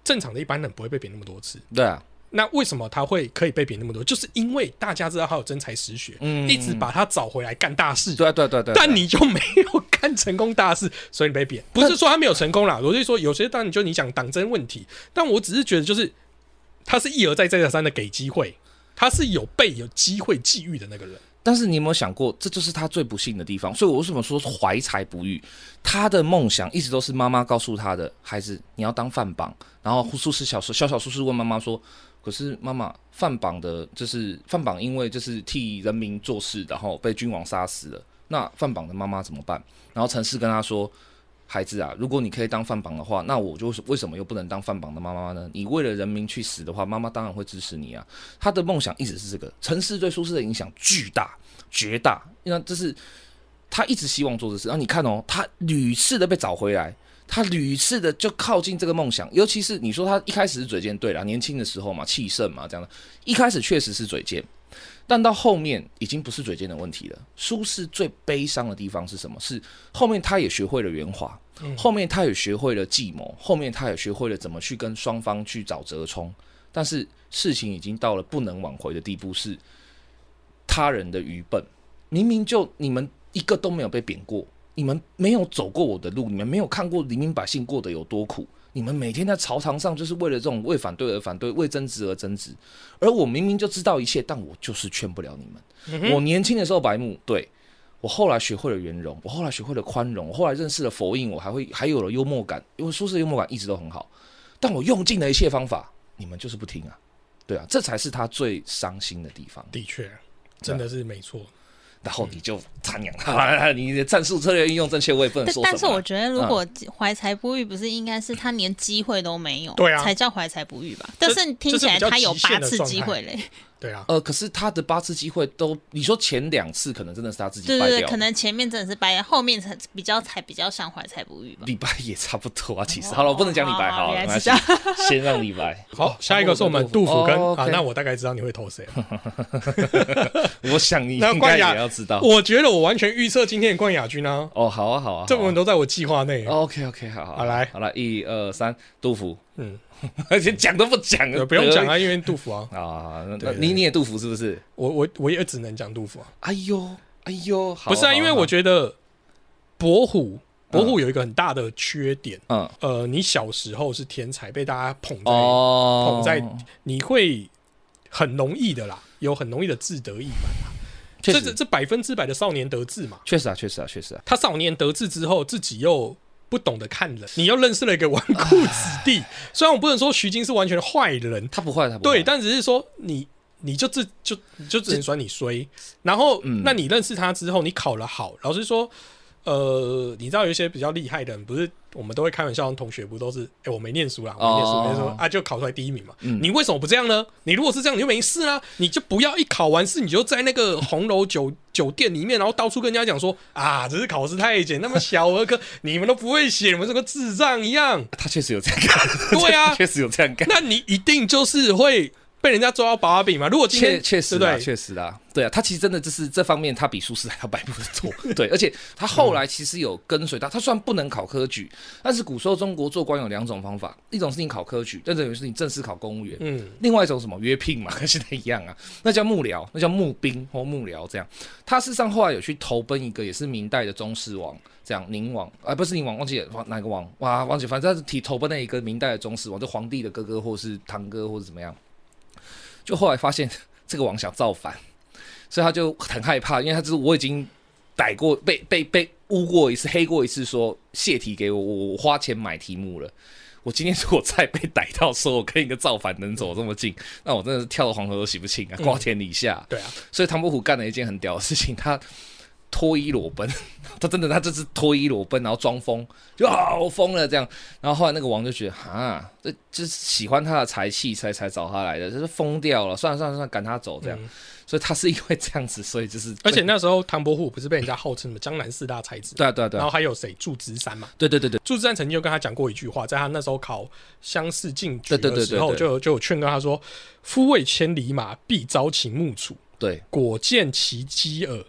正常的一般人不会被贬那么多次。对啊。那为什么他会可以被贬那么多？就是因为大家知道他有真才实学，嗯，一直把他找回来干大事。对对对对。但你就没有干成功大事，所以你被贬。不是说他没有成功啦，我是说有些当然就你讲党争问题，但我只是觉得就是他是一而再再而三的给机会，他是有被有机会际遇的那个人。但是你有没有想过，这就是他最不幸的地方？所以我为什么说怀才不遇？他的梦想一直都是妈妈告诉他的，孩子你要当饭榜。然后苏轼小时小小苏轼问妈妈说：“可是妈妈，范榜的，就是范榜，因为就是替人民做事，然后被君王杀死了。那范榜的妈妈怎么办？”然后陈氏跟他说。孩子啊，如果你可以当范榜的话，那我就为什么又不能当范榜的妈妈呢？你为了人民去死的话，妈妈当然会支持你啊。他的梦想一直是这个，陈氏对苏轼的影响巨大、绝大，因为这是他一直希望做的事。然后你看哦，他屡次的被找回来，他屡次的就靠近这个梦想。尤其是你说他一开始是嘴贱，对了，年轻的时候嘛，气盛嘛，这样的，一开始确实是嘴贱。但到后面已经不是嘴贱的问题了。苏轼最悲伤的地方是什么？是后面他也学会了圆滑，后面他也学会了计谋，后面他也学会了怎么去跟双方去找折冲。但是事情已经到了不能挽回的地步，是他人的愚笨。明明就你们一个都没有被贬过，你们没有走过我的路，你们没有看过黎民百姓过得有多苦。你们每天在朝堂上就是为了这种为反对而反对，为争执而争执，而我明明就知道一切，但我就是劝不了你们。我年轻的时候白目，对我后来学会了圆融，我后来学会了宽容，我后来认识了佛印，我还会还有了幽默感，因为苏轼幽默感一直都很好。但我用尽了一切方法，你们就是不听啊，对啊，这才是他最伤心的地方。的确，真的是没错。然后你就参养。他，你的战术策略运用正确，我也不能说但是我觉得，如果怀才不遇，不是应该是他连机会都没有，对啊，才叫怀才不遇吧？但是听起来他有八次机会嘞。对啊，呃，可是他的八次机会都，你说前两次可能真的是他自己败掉，可能前面真的是败，后面才比较才比较像怀才不遇吧。李白也差不多啊，其实好了，我不能讲李白，好，没关系，先让李白。好，下一个是我们杜甫跟啊，那我大概知道你会投谁了。我想你应该也要知道。我觉得我完全预测今天的冠亚军啊。哦，好啊，好啊，这部分都在我计划内。OK，OK，好好，好来，好了，一二三，杜甫，嗯。而且讲都不讲，不用讲啊，因为杜甫啊啊，你你也杜甫是不是？我我我也只能讲杜甫啊。哎呦哎呦，不是啊，因为我觉得伯虎伯虎有一个很大的缺点，嗯呃，你小时候是天才，被大家捧在捧在，你会很容易的啦。有很容易的自得意满这这这百分之百的少年得志嘛。确实啊，确实啊，确实啊，他少年得志之后，自己又不懂得看人，你又认识了一个纨绔子弟。虽然我不能说徐晶是完全的坏人，他不坏，他不坏对，但只是说你你就自就就只能说你衰。然后，嗯那你认识他之后，你考了好，老师说，呃，你知道有一些比较厉害的人，不是我们都会开玩笑，同学不都是哎、我没念书啦，我没念书，哦没念书啊，就考出来第一名嘛。嗯你为什么不这样呢？你如果是这样，你就没事啦，你就不要一考完试，你就在那个红楼酒酒店里面，然后到处跟人家讲说啊，只是考试太简，那么小儿科，你们都不会写，你们这个智障一样。他确实有这样干，对啊 确实有这样干。那你一定就是会被人家抓到把柄嘛。如果今确天确实啦，对？确实的，对啊，他其实真的就是这方面，他比苏轼还要摆步的多。对，而且他后来其实有跟随他，他虽然不能考科举，但是古时候中国做官有两种方法，一种是你考科举，但等于是你正式考公务员。嗯，另外一种什么约聘嘛，跟现在一样啊，那叫幕僚，那叫募兵或幕僚这样。他事实上后来有去投奔一个也是明代的宗室王，这样宁王啊、不是宁王，忘记了哪个王哇，忘记，反正他是提投奔那一个明代的宗室王，就皇帝的哥哥或是堂哥或者怎么样。就后来发现 这个王想造反，所以他就很害怕，因为他就是我已经逮过被被被污过一次，黑过一次，说泄题给我，我我花钱买题目了。我今天如果再被逮到说我跟一个造反能走这么近，那我真的是跳到黄河都洗不清啊，瓜田李下。对啊，所以唐伯虎干了一件很屌的事情，他脱衣裸奔，他真的他这是脱衣裸奔，然后装疯，就啊我疯了这样。然后后来那个王就觉得啊，这就是喜欢他的才气才才找他来的，就是疯掉了，算了算了算了，赶他走这样。嗯。所以他是因为这样子，所以就是而且那时候唐伯虎不是被人家号称什么江南四大才子，对啊对啊对啊。然后还有谁？祝枝山嘛？对对对对祝枝山曾经就跟他讲过一句话，在他那时候考乡试进举的时候，就有就有劝告他说：“夫为千里马，必遭秦暮楚。对。果见其机耳，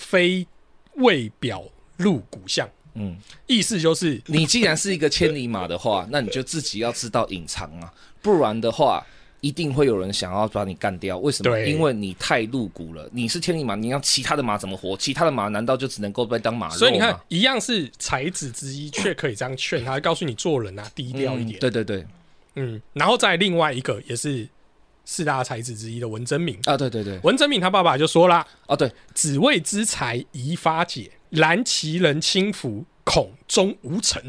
非未表入骨相。”嗯，意思就是你既然是一个千里马的话，那你就自己要知道隐藏啊，不然的话。一定会有人想要把你干掉，为什么？因为你太露骨了。你是千里马，你让其他的马怎么活？其他的马难道就只能够被当马肉？所以你看，一样是才子之一，却可以这样劝他，告诉你做人啊低调一嗯点。对对对，嗯，然后再另外一个也是四大才子之一的文征明。啊，对对对，文征明他爸爸就说啦啊对，：“子为之才宜发解，然其人轻浮，恐终无成。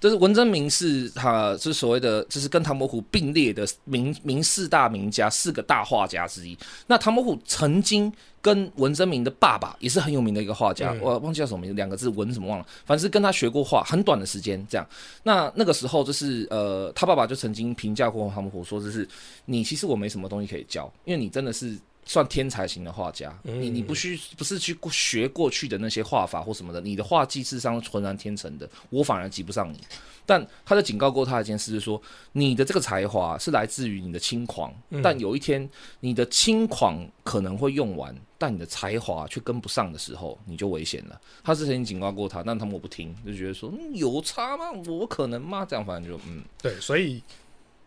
就是文征明是他是所谓的，就是跟唐伯虎并列的名名四大名家，四个大画家之一。那唐伯虎曾经跟文征明的爸爸也是很有名的一个画家，嗯我忘记叫什么名字，两个字文什么忘了，反正是跟他学过画，很短的时间这样。那那个时候就是呃，他爸爸就曾经评价过唐伯虎说，就是你其实我没什么东西可以教，因为你真的是。算天才型的画家，嗯你你不去不是去学过去的那些画法或什么的，你的画技事实上是浑然天成的，我反而及不上你。但他就警告过他一件事，就是说你的这个才华是来自于你的轻狂，嗯但有一天你的轻狂可能会用完，但你的才华却跟不上的时候，你就危险了。他之前警告过他，但他们不听，就觉得说、嗯、有差吗？我可能吗？这样反正就嗯，对，所以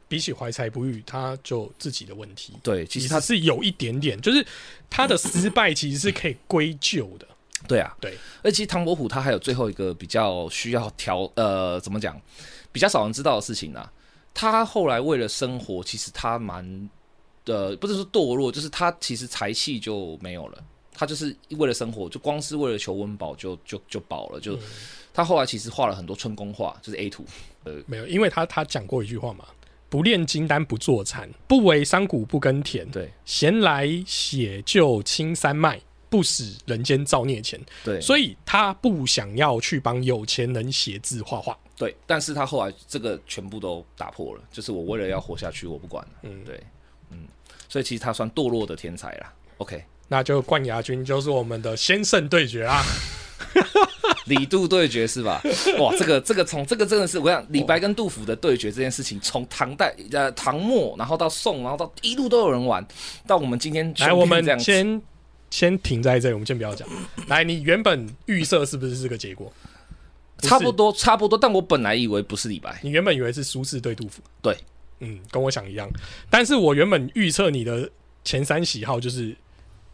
比起怀才不遇，他就自己的问题。对，其实他是有一点点，就是他的失败其实是可以归咎的。对啊，对。而其实唐伯虎他还有最后一个比较需要调呃，怎么讲，比较少人知道的事情啊。他后来为了生活，其实他蛮呃，不是说堕落，就是他其实财气就没有了。他就是为了生活，就光是为了求温饱就，就就饱了。就、他后来其实画了很多春宫画，就是 A 图。呃没有，因为他他讲过一句话嘛：“不炼金丹不坐禅，不为商贾不耕田。对闲来写就青山脉，不使人间造孽钱。”对，所以他不想要去帮有钱人写字画画。对，但是他后来这个全部都打破了，就是我为了要活下去，我不管了。嗯，对，嗯，所以其实他算堕落的天才啦。OK，那就冠亚军就是我们的先胜对决啦。李杜对决是吧？哇，这个这个从这个真的是我想李白跟杜甫的对决这件事情，从唐代呃唐末，然后到宋，然后到一路都有人玩，到我们今天来，我们这样子先先停在这里，我们先不要讲。来，你原本预设是不是这个结果？是。差不多差不多，但我本来以为不是李白，你原本以为是苏轼对杜甫，对，嗯，跟我想一样。但是我原本预测你的前三喜好就是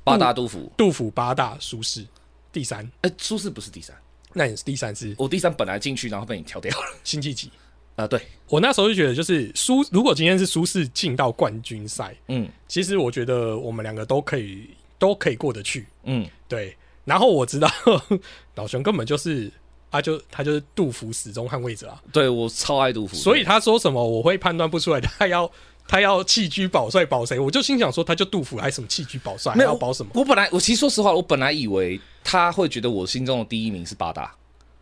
八大杜甫，杜甫、八大、苏轼，第三，哎、苏轼不是第三，那你是第三是我第三本来进去，然后被你挑掉了。辛弃疾。啊、对，我那时候就觉得，就是苏，如果今天是苏轼进到冠军赛，嗯。其实我觉得我们两个都可以都可以过得去。嗯，对，然后我知道老熊根本就是他，就他就是杜甫始终捍卫者啊，对我超爱杜甫，所以他说什么我会判断不出来，他要他要弃车保帅保谁，我就心想说他就杜甫还什么弃车保帅，还没有要保什么？我本来我其实说实话，我本来以为他会觉得我心中的第一名是八大。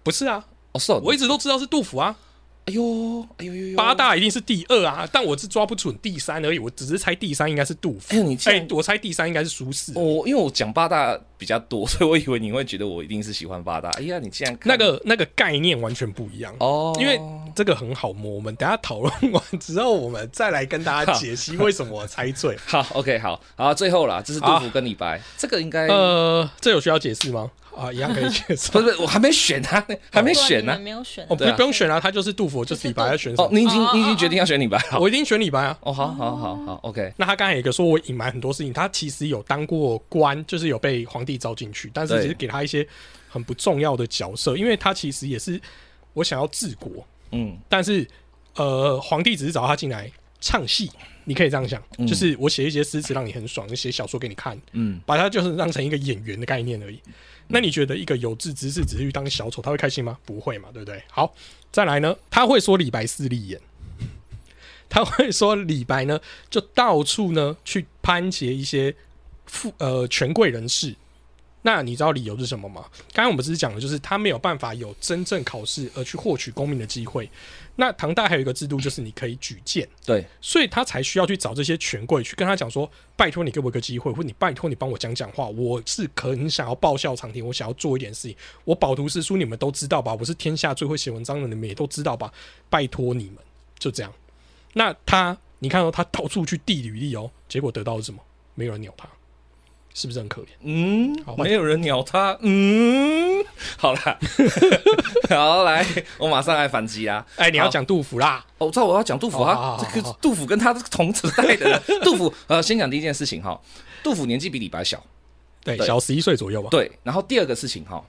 不是啊，哦，是哦，我一直都知道是杜甫啊，哎呦哎呦呦呦，八大一定是第二啊，但我是抓不准第三而已，我只是猜第三应该是杜甫。哎我猜第三应该是苏轼。我因为我讲八大比较多，所以我以为你会觉得我一定是喜欢八大。哎呀，你竟然那个那个概念完全不一样哦，因为这个很好摸。我们等一下讨论完之后，我们再来跟大家解析为什么我猜对。好 OK 好，好最后啦，这是杜甫跟李白，这个应该呃，这有需要解释吗？啊，一样可以解释。不是不是我还没选他，还没选呢。没有选啊哦，不对啊不用选啊，他就是杜甫，就是李白，要选什哦，你已经哦你已经决定要选李白了。我一定选李白啊。哦，好好好好，OK，那他刚才有一个说我隐瞒很多事情，他其实有当过官，就是有被皇帝招进去，但是对只是给他一些很不重要的角色，因为他其实也是我想要治国，嗯但是呃，皇帝只是找他进来唱戏，你可以这样想，嗯就是我写一些诗词让你很爽，写小说给你看，嗯，把它就是当成一个演员的概念而已。那你觉得一个有志之士只是去当小丑，他会开心吗？不会嘛，对不对？好，再来呢，他会说李白势利眼，他会说李白呢就到处呢去攀结一些富呃权贵人士。那你知道理由是什么吗？刚刚我们只是讲的就是他没有办法有真正考试而去获取功名的机会。那唐代还有一个制度，就是你可以举荐，对，所以他才需要去找这些权贵去跟他讲说，拜托你给我一个机会，或者你拜托你帮我讲讲话，我是很想要报效朝廷，我想要做一点事情。我饱读诗书，你们都知道吧？我是天下最会写文章的，你们也都知道吧？拜托你们，就这样。那他，你看到、他到处去递履历哦，结果得到的是什么？没有人鸟他，是不是很可怜？嗯没有人鸟他，嗯，好啦，好来，我马上来反击啊！哎，你要讲杜甫啦，哦，我知道我要讲杜甫啊这个杜甫跟他是同时代的。杜甫，呃，先讲第一件事情哈，杜甫年纪比李白小，对，对小十一岁左右吧。对。然后第二个事情哈，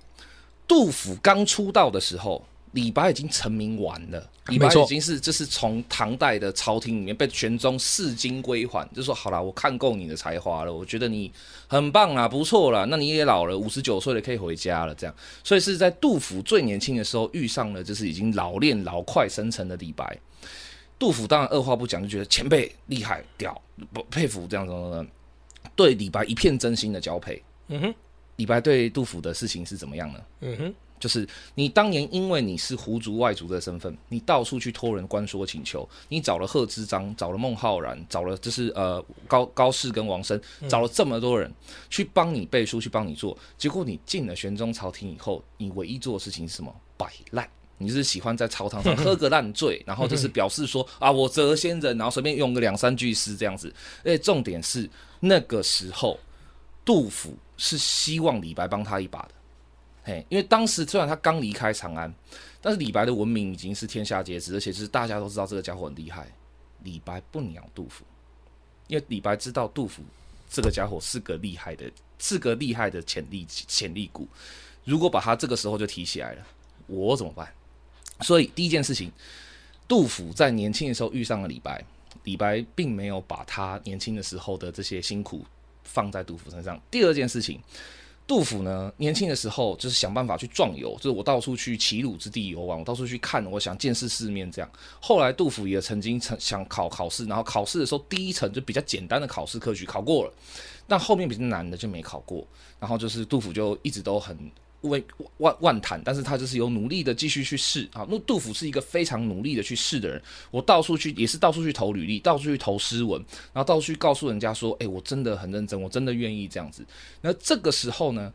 杜甫刚出道的时候，李白已经成名完了，李白已经是就是从唐代的朝廷里面被玄宗视金归还，就说好了，我看够你的才华了，我觉得你很棒啊，不错了，那你也老了，五十九岁了，可以回家了，这样。所以是在杜甫最年轻的时候遇上了就是已经老练老快生成的李白。杜甫当然二话不讲就觉得前辈厉害屌，不佩服这样子的，对李白一片真心的交配。嗯哼，李白对杜甫的事情是怎么样呢？嗯哼，就是你当年因为你是胡族外族的身份，你到处去托人关说请求，你找了贺知章，找了孟浩然，找了就是呃高高适跟王生，找了这么多人去帮你背书，去帮你做，结果你进了玄宗朝廷以后，你唯一做的事情是什么？摆烂。你就是喜欢在朝堂上喝个烂醉，然后就是表示说啊，我谪仙人，然后随便用个两三句诗这样子。而且重点是那个时候，杜甫是希望李白帮他一把的。因为当时虽然他刚离开长安，但是李白的文明已经是天下皆知，而且是大家都知道这个家伙很厉害。李白不鸟杜甫，因为李白知道杜甫这个家伙是个厉害的，是个厉害的潜力潜力股。如果把他这个时候就提起来了，我怎么办？所以第一件事情，杜甫在年轻的时候遇上了李白，李白并没有把他年轻的时候的这些辛苦放在杜甫身上。第二件事情，杜甫呢，年轻的时候就是想办法去壮游，就是我到处去齐鲁之地游玩，我到处去看，我想见识世面这样。后来杜甫也曾经曾想考考试，然后考试的时候第一层就比较简单的考试科举考过了，但后面比较难的就没考过。然后就是杜甫就一直都很为万万谈，但是他就是有努力的继续去试啊。那杜甫是一个非常努力的去试的人，我到处去也是到处去投履历，到处去投诗文，然后到处去告诉人家说，哎、我真的很认真，我真的愿意这样子。那这个时候呢，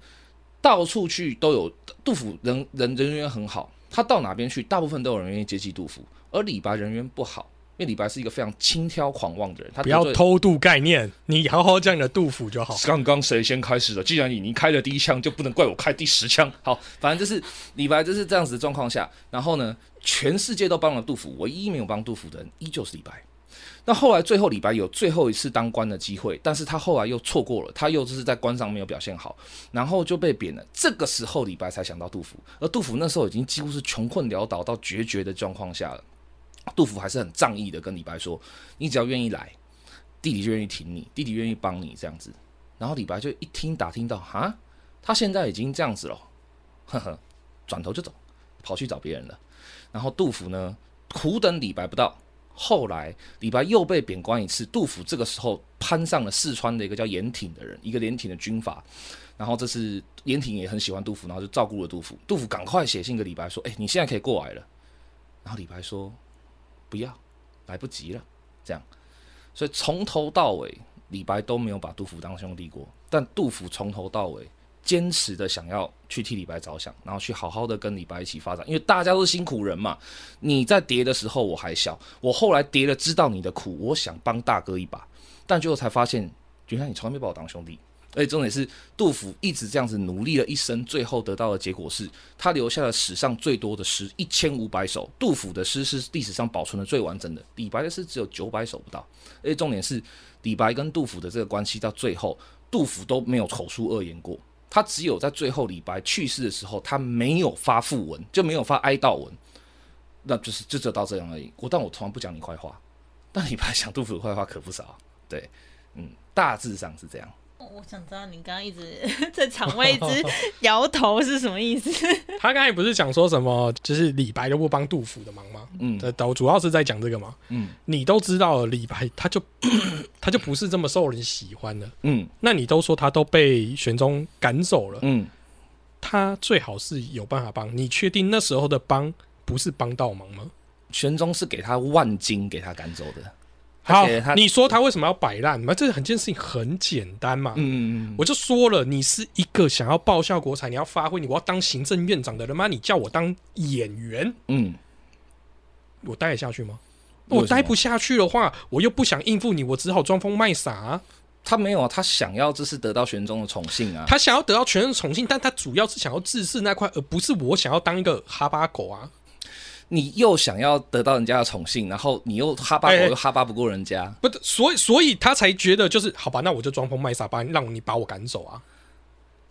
到处去都有杜甫人人人缘很好，他到哪边去，大部分都有人愿意接济杜甫，而李白人缘不好。因为李白是一个非常轻佻狂妄的人，他不要偷渡概念，你好好讲你的杜甫就好。刚刚谁先开始的？既然你你开了第一枪，就不能怪我开第十枪。好，反正就是李白就是这样子的状况下，然后呢，全世界都帮了杜甫，唯一没有帮杜甫的人依旧是李白。那后来最后李白有最后一次当官的机会，但是他后来又错过了，他又就是在官上没有表现好，然后就被贬了。这个时候李白才想到杜甫，而杜甫那时候已经几乎是穷困潦倒到决绝的状况下了。杜甫还是很仗义的跟李白说：“你只要愿意来，弟弟就愿意挺你，弟弟愿意帮你这样子。”然后李白就一听打听到，哈，他现在已经这样子了，呵呵，转头就走，跑去找别人了。然后杜甫呢，苦等李白不到。后来李白又被贬官一次，杜甫这个时候攀上了四川的一个叫严挺的人，一个严挺的军阀。然后这是严挺也很喜欢杜甫，然后就照顾了杜甫。杜甫赶快写信给李白说：“哎，你现在可以过来了。”然后李白说：“不要，来不及了。”这样，所以从头到尾李白都没有把杜甫当兄弟过，但杜甫从头到尾。坚持的想要去替李白着想，然后去好好的跟李白一起发展，因为大家都是辛苦人嘛。你在跌的时候我还小，我后来跌了知道你的苦，我想帮大哥一把，但最后才发现，原来你从来没把我当兄弟。而且重点是，杜甫一直这样子努力了一生，最后得到的结果是他留下了史上最多的诗一千五百首。杜甫的诗是历史上保存的最完整的，李白的诗只有九百首不到。而且重点是，李白跟杜甫的这个关系到最后，杜甫都没有口出恶言过。他只有在最后李白去世的时候，他没有发讣文，就没有发哀悼文，那就是就只有到这样而已。我但我从来不讲你坏话，但李白讲杜甫的坏话可不少。对，嗯，大致上是这样。我想知道你刚刚一直 在场外一直 摇头是什么意思？他刚才不是讲说什么，就是李白都不帮杜甫的忙吗？嗯，都主要是在讲这个嘛。嗯，你都知道李白他就 他就不是这么受人喜欢的。嗯，那你都说他都被玄宗赶走了。嗯，他最好是有办法帮你，确定那时候的帮不是帮倒忙吗？玄宗是给他万金给他赶走的。好，你说他为什么要摆烂？那这很件事情很简单嘛。嗯嗯嗯，我就说了，你是一个想要报效国才，你要发挥，你我要当行政院长的人吗？你叫我当演员，嗯，我待得下去吗？我待不下去的话，我又不想应付你，我只好装疯卖傻。他没有啊，他想要就是得到玄宗的宠幸啊。他想要得到玄宗的宠幸，但他主要是想要自视那块，而不是我想要当一个哈巴狗啊。你又想要得到人家的宠幸，然后你又哈巴狗又哈巴不过人家，不，所以所以他才觉得就是好吧，那我就装疯卖傻，把让你把我赶走啊。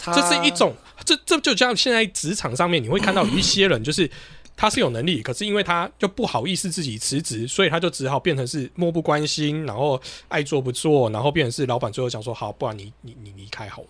这是一种，这这就像现在职场上面你会看到有一些人，就是他是有能力，可是因为他就不好意思自己辞职，所以他就只好变成是漠不关心，然后爱做不做，然后变成是老板最后想说好，不然你你你离开好了。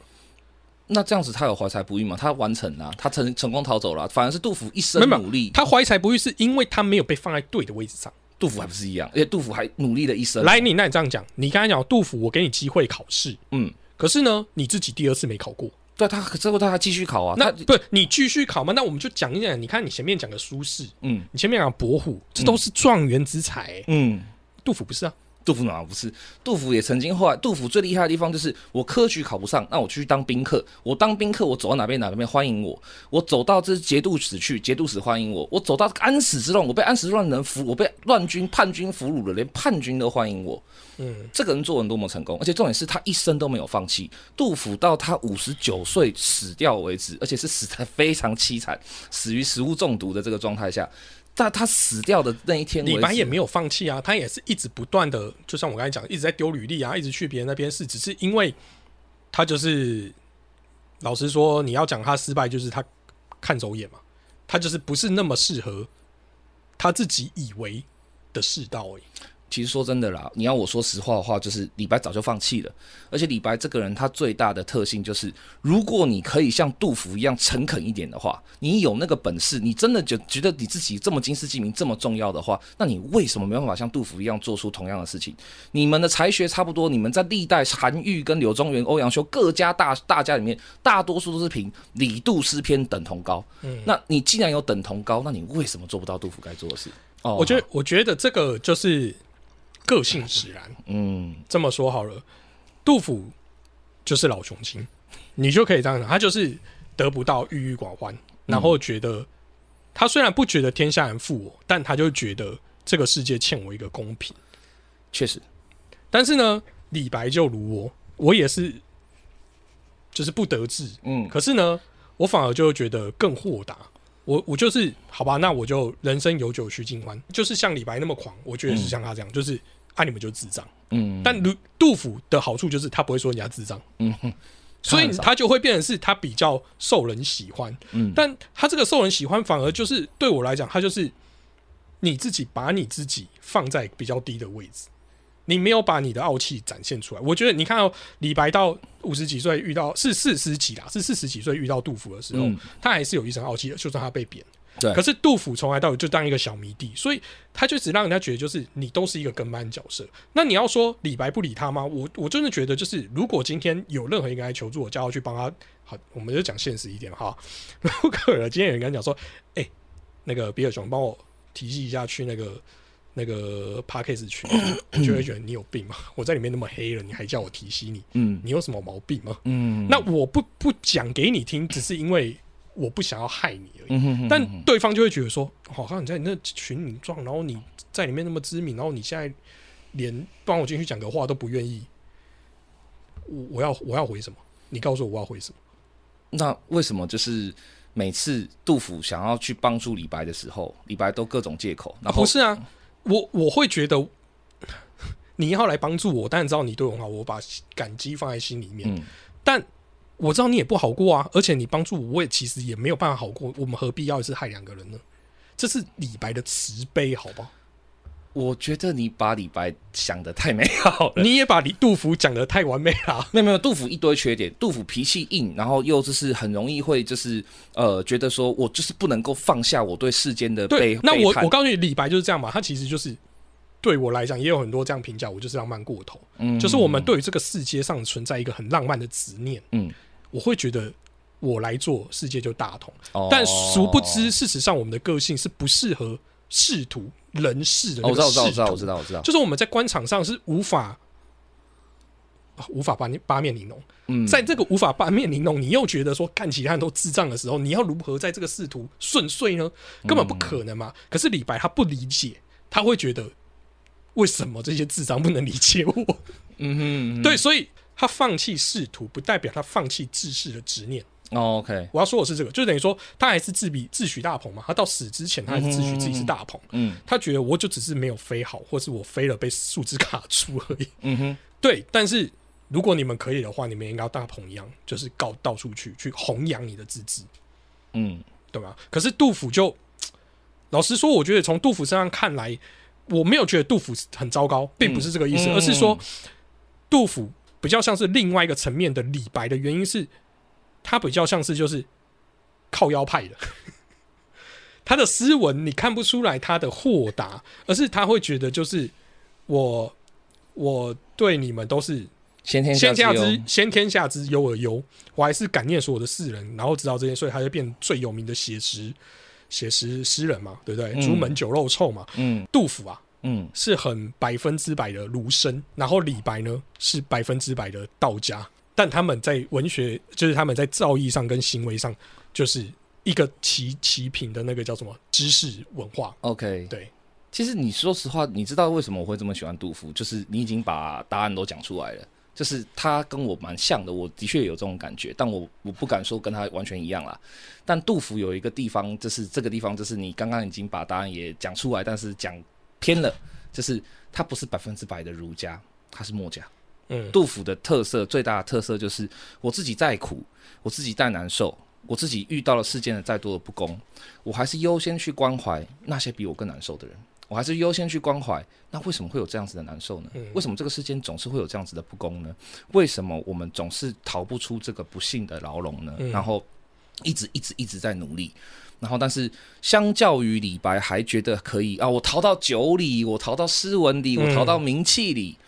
那这样子他有怀才不遇吗？他完成了，他成成功逃走了，反而是杜甫一生努力。他怀才不遇是因为他没有被放在对的位置上。杜甫还不是一样，而且杜甫还努力了一生。来，你那你这样讲，你刚才讲杜甫，我给你机会考试，嗯，可是呢，你自己第二次没考过，对，他之后他还继续考啊。那不，你继续考吗？那我们就讲一讲。你看你前面讲的苏轼，嗯，你前面讲伯虎，这都是状元之才，嗯，杜甫不是啊。杜甫哪不是？杜甫也曾经后来，杜甫最厉害的地方就是我科举考不上，那我去当宾客。我当宾客，我走到哪边哪边欢迎我。我走到这节度使去，节度使欢迎我。我走到安史之乱，我被安史之乱人俘，我被乱军叛军俘虏了，连叛军都欢迎我。嗯，这个人做人多么成功，而且重点是他一生都没有放弃。杜甫到他五十九岁死掉为止，而且是死的非常凄惨，死于食物中毒的这个状态下。在他死掉的那一天，李白也没有放弃啊，他也是一直不断的，就像我刚才讲，一直在丢履历啊，一直去别人那边试，只是因为他就是老实说，你要讲他失败，就是他看走眼嘛，他就是不是那么适合他自己以为的世道而已。其实说真的啦，你要我说实话的话，就是李白早就放弃了。而且李白这个人，他最大的特性就是，如果你可以像杜甫一样诚恳一点的话，你有那个本事，你真的就觉得你自己这么金世记名这么重要的话，那你为什么没办法像杜甫一样做出同样的事情？你们的才学差不多，你们在历代韩愈跟柳宗元、欧阳修各家大大家里面，大多数都是凭李杜诗篇等同高。嗯，那你既然有等同高，那你为什么做不到杜甫该做的事？哦，我觉得，我觉得这个就是。个性使然，嗯，这么说好了，杜甫就是老穷亲，你就可以这样讲，他就是得不到，郁郁寡欢，然后觉得他虽然不觉得天下人负我，但他就觉得这个世界欠我一个公平。确实，但是呢，李白就如我，我也是，就是不得志，嗯，可是呢，我反而就觉得更豁达。我我就是好吧，那我就人生有酒须尽欢，就是像李白那么狂，我觉得是像他这样，就是啊，你们就智障。嗯，但杜杜甫的好处就是他不会说人家智障，所以他就会变成是他比较受人喜欢。嗯，但他这个受人喜欢反而就是对我来讲，他就是你自己把你自己放在比较低的位置，你没有把你的傲气展现出来。我觉得你看到李白到五十几岁遇到是四十几啦，是四十几岁遇到杜甫的时候，嗯他还是有一身傲气的，就算他被贬。对可是杜甫从来到底就当一个小迷弟，所以他就只让人家觉得就是你都是一个跟班角色。那你要说李白不理他吗？我我真的觉得就是，如果今天有任何一个人来求助我，叫我去帮他，好，我们就讲现实一点哈。如果今天有人跟他讲说，哎、那个比尔熊帮我提醒一下去那个那个 p a r k a s 群，我就会觉得你有病吗？我在里面那么黑了，你还叫我提醒你，嗯你有什么毛病吗？嗯，那我不不讲给你听，只是因为我不想要害你而已。嗯哼哼但对方就会觉得说，好像你在你那群里撞，然后你在里面那么知名，然后你现在连帮我进去讲个话都不愿意，我我要我要回什么？你告诉我我要回什么？那为什么就是每次杜甫想要去帮助李白的时候，李白都各种借口，然后不是啊，我我会觉得你要来帮助我，当然知道你对我很好，我把感激放在心里面，嗯但我知道你也不好过啊，而且你帮助我，我也其实也没有办法好过，我们何必要一次害两个人呢？这是李白的慈悲，好不好？我觉得你把李白想的太美好了。你也把李杜甫讲的太完美了。没有没有，杜甫一堆缺点，杜甫脾气硬，然后又就是很容易会就是呃觉得说我就是不能够放下我对世间的背对，那我我告诉你，李白就是这样嘛，他其实就是对我来讲也有很多这样评价，我就是浪漫过头，嗯。就是我们对于这个世界上存在一个很浪漫的执念，嗯，我会觉得我来做世界就大同，哦。但殊不知，事实上我们的个性是不适合仕途人事的哦我知道我知道我知道我知道我知道，就是我们在官场上是无法。啊无法八八面玲珑，嗯在这个无法八面玲珑，你又觉得说看其他人都智障的时候，你要如何在这个仕途顺遂呢？根本不可能嘛。可是李白他不理解，他会觉得为什么这些智障不能理解我？嗯哼嗯哼对，所以他放弃仕途，不代表他放弃治世的执念。哦 OK 我要说的是这个，就等于说他还是自比自诩大鹏嘛。他到死之前，他还是自诩自己是大鹏。嗯他觉得我就只是没有飞好，或是我飞了被树枝卡住而已。嗯哼对，但是如果你们可以的话，你们应该要大鹏一样，就是告到处去去弘扬你的自治。嗯对吧？可是杜甫就，老实说，我觉得从杜甫身上看来，我没有觉得杜甫很糟糕，并不是这个意思，嗯而是说杜甫比较像是另外一个层面的李白的原因是，他比较像是就是靠腰派的。他的斯文你看不出来他的豁达，而是他会觉得就是我我对你们都是先天先下之先天下之忧而忧，我还是感念所有的世人，然后知道这些，所以他就变最有名的写实写实诗人嘛，对不对？嗯。朱门酒肉臭嘛，嗯。杜甫啊嗯。是很百分之百的儒生，然后李白呢是百分之百的道家，但他们在文学就是他们在造诣上跟行为上就是一个齐齐平的那个叫什么知识文化，OK 对。其实你说实话，你知道为什么我会这么喜欢杜甫？就是你已经把答案都讲出来了。就是他跟我蛮像的，我的确有这种感觉，但我我不敢说跟他完全一样啦。但杜甫有一个地方，就是这个地方，就是你刚刚已经把答案也讲出来，但是讲偏了，就是他不是百分之百的儒家，他是墨家。嗯，杜甫的特色最大的特色就是我自己再苦，我自己再难受，我自己遇到了世间的再多的不公，我还是优先去关怀那些比我更难受的人。我还是优先去关怀，那为什么会有这样子的难受呢？嗯为什么这个世间总是会有这样子的不公呢？为什么我们总是逃不出这个不幸的牢笼呢？嗯然后一直一直一直在努力，然后但是相较于李白，还觉得可以啊，我逃到酒里，我逃到诗文里，我逃到名气里，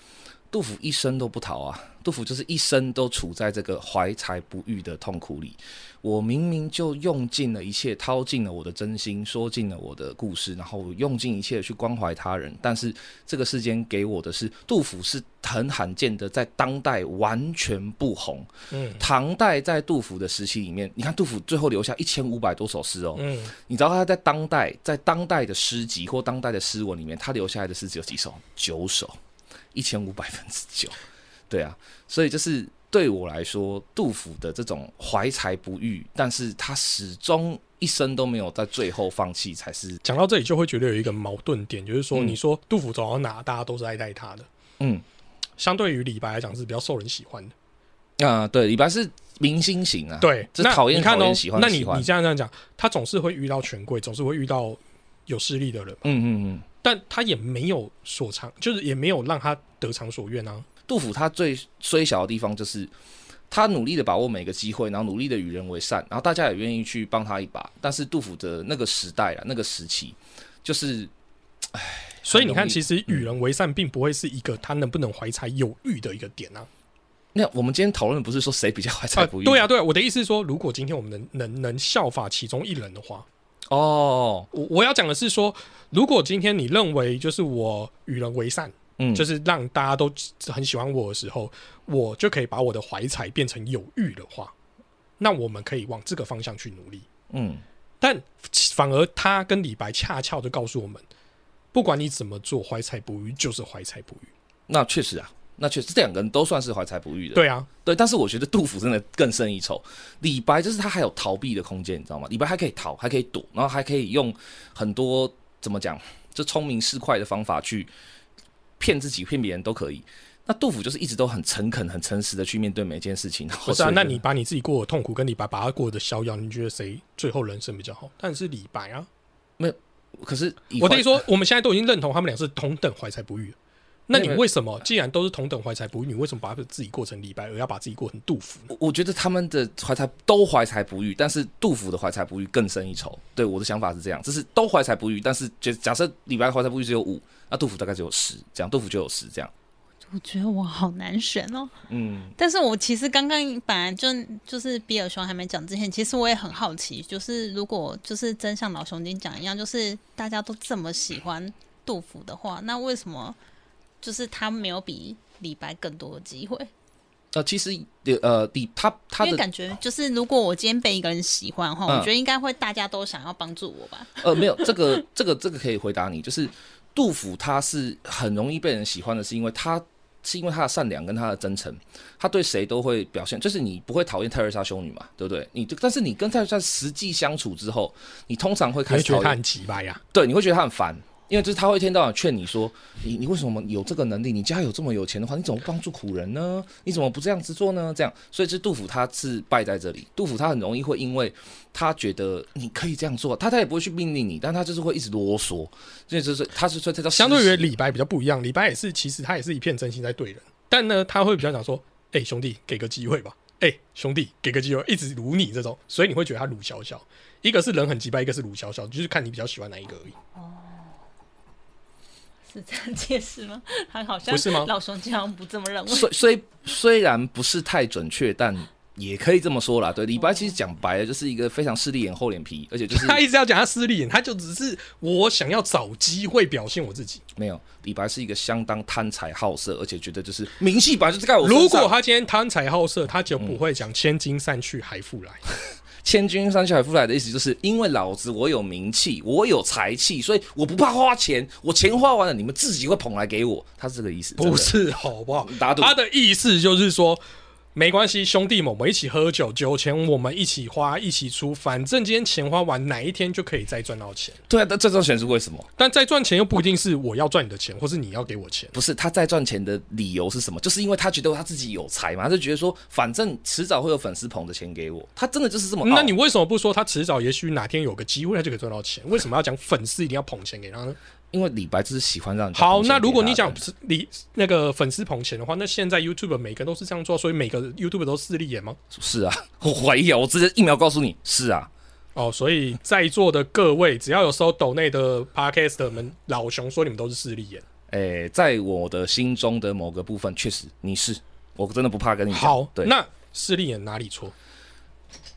杜甫一生都不逃啊。杜甫就是一生都处在这个怀才不遇的痛苦里。我明明就用尽了一切，掏尽了我的真心，说尽了我的故事，然后用尽一切去关怀他人，但是这个世间给我的是，杜甫是很罕见的，在当代完全不红。嗯唐代在杜甫的时期里面，你看杜甫最后留下一千五百多首诗哦，嗯，你知道他在当代在当代的诗集或当代的诗文里面，他留下来的诗只有几首？九首，一千五百分之九。对啊，所以就是对我来说，杜甫的这种怀才不遇，但是他始终一生都没有在最后放弃，才是讲到这里就会觉得有一个矛盾点，就是说，嗯。你说杜甫走到哪，大家都是爱戴他的，嗯。相对于李白来讲是比较受人喜欢的。啊、对，李白是明星型啊，对，那这讨厌你看哦讨厌喜欢那你你这样这样讲，他总是会遇到权贵，总是会遇到有势力的人，嗯嗯嗯，但他也没有所长，就是也没有让他得偿所愿啊。杜甫他最虽小的地方就是他努力的把握每个机会，然后努力的与人为善，然后大家也愿意去帮他一把。但是杜甫的那个时代啊，那个时期，就是唉所以你看，其实与人为善并不会是一个他能不能怀才有欲的一个点啊。那我们今天讨论的不是说谁比较怀才不遇、对啊，对啊，我的意思是说，如果今天我们能能能效法其中一人的话，哦，我我要讲的是说，如果今天你认为就是我与人为善，嗯，就是让大家都很喜欢我的时候，我就可以把我的怀才变成有欲的话，那我们可以往这个方向去努力。嗯但反而他跟李白恰巧就告诉我们，不管你怎么做，怀才不遇就是怀才不遇。那确实啊，那确实这两个人都算是怀才不遇的。对啊，对，但是我觉得杜甫真的更胜一筹。李白就是他还有逃避的空间，你知道吗？李白还可以逃，还可以躲，然后还可以用很多怎么讲，就聪明识快的方法去骗自己、骗别人都可以。那杜甫就是一直都很诚恳、很诚实的去面对每一件事情。不是啊，那你把你自己过的痛苦跟李白把他过的逍遥，你觉得谁最后人生比较好？但是李白啊，没有可是我跟你说，我们现在都已经认同他们俩是同等怀才不遇了。那你为什么既然都是同等怀才不遇，你为什么把自己过成李白，而要把自己过成杜甫呢？我我觉得他们的怀才都怀才不遇，但是杜甫的怀才不遇更胜一筹。对我的想法是这样，就是都怀才不遇，但是就假设李白怀才不遇只有五，那杜甫大概只有十，这样杜甫就有十这样。我觉得我好难选哦。嗯，但是我其实刚刚本来就就是比尔熊还没讲之前，其实我也很好奇，就是如果就是真像老熊精讲一样，就是大家都这么喜欢杜甫的话，那为什么就是他没有比李白更多的机会？呃，其实呃，李他他的感觉就是如果我今天被一个人喜欢的话，嗯我觉得应该会大家都想要帮助我吧。呃没有这个这个这个可以回答你，就是杜甫他是很容易被人喜欢的，是因为他是因为他的善良跟他的真诚，他对谁都会表现，就是你不会讨厌泰瑞莎修女嘛，对不对？你但是你跟泰瑞莎实际相处之后，你通常会开始讨厌会觉得他很奇葩呀？对，你会觉得他很烦，因为就是他会一天到晚劝你说，你你为什么有这个能力？你家有这么有钱的话，你怎么不帮助苦人呢？你怎么不这样子做呢？这样，所以这杜甫他是败在这里。杜甫他很容易会因为他觉得你可以这样做，他他也不会去命令你，但他就是会一直啰嗦，所以就是他是所以他叫相对于李白比较不一样，李白也是其实他也是一片真心在对人，但呢他会比较想说，哎、兄弟给个机会吧，哎、兄弟给个机会，一直辱你这种，所以你会觉得他鲁小小，一个是人很鸡掰，一个是鲁小小，就是看你比较喜欢哪一个而已。是这样解释吗？他好像不是吗老熊经常不这么认为。虽虽虽然不是太准确，但也可以这么说啦。对，李白其实讲白了就是一个非常势利眼、厚脸皮，而且就是他一直要讲他势利眼，他就只是我想要找机会表现我自己。没有，李白是一个相当贪财好色，而且觉得就是名气本来就是在我。如果他今天贪财好色，他就不会讲千金散去还复来。千金山下海复来的意思，就是因为老子我有名气，我有才气，所以我不怕花钱，我钱花完了，你们自己会捧来给我。他是这个意思，不是好不好？打赌他的意思就是说，没关系，兄弟们，我们一起喝酒，酒钱我们一起花，一起出，反正今天钱花完，哪一天就可以再赚到钱。对啊，但这种钱是为什么？但再赚钱又不一定是我要赚你的钱，或是你要给我钱。不是他再赚钱的理由是什么？就是因为他觉得他自己有才嘛，他就觉得说，反正迟早会有粉丝捧着钱给我。他真的就是这么。那你为什么不说他迟早也许哪天有个机会，他就可以赚到钱？为什么要讲粉丝一定要捧钱给他呢？因为李白就是喜欢让好，那如果你讲是你那个粉丝捧钱的话，那现在 YouTube 每个人都是这样做，所以每个 YouTube 都势利眼吗？是啊，我怀疑啊，我直接一秒告诉你是啊。哦，所以在座的各位，只要有收抖内的 Podcast 们，老熊说你们都是势利眼。诶、在我的心中的某个部分，确实你是，我真的不怕跟你讲。好，对，那势利眼哪里错？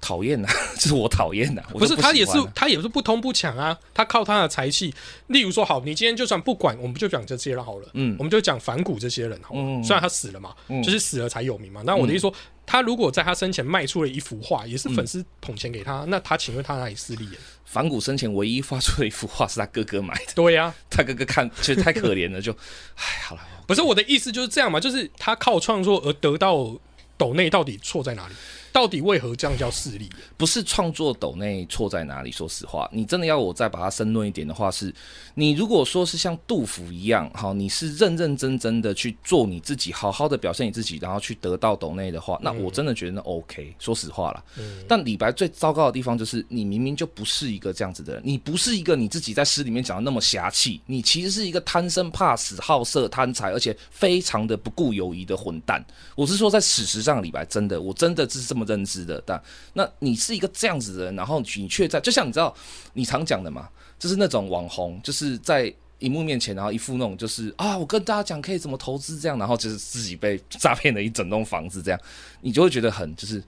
讨厌呐，就是我讨厌呐。不，是他也是他也是不通不抢啊，他靠他的才气。例如说，好，你今天就算不管，我们就讲这些人好了，嗯我们就讲反骨这些人好了。嗯虽然他死了嘛，嗯就是死了才有名嘛。那我的意思说，他如果在他生前卖出了一幅画，也是粉丝捧钱给他，那他请问他哪里势利眼？反骨生前唯一发出的一幅画是他哥哥买的，对呀、他哥哥看其实太可怜了，就，哎，好了，不是我的意思就是这样嘛，就是他靠创作而得到抖内到底错在哪里？到底为何这样叫势利？不是创作抖内错在哪里？说实话，你真的要我再把它深论一点的话，是你如果说是像杜甫一样，好，你是认认真真的去做你自己，好好的表现你自己，然后去得到抖内的话，那我真的觉得那 OK。说实话啦，但李白最糟糕的地方就是，你明明就不是一个这样子的人，你不是一个你自己在诗里面讲的那么侠气，你其实是一个贪生怕死、好色贪财，而且非常的不顾友谊的混蛋。我是说，在史实上，李白真的，我真的是这么认知的。但那你是一个这样子的人，然后你却在，就像你知道，你常讲的嘛，就是那种网红，就是在荧幕面前，然后一副那种就是啊，我跟大家讲可以怎么投资这样，然后就是自己被诈骗了一整栋房子这样，你就会觉得很就是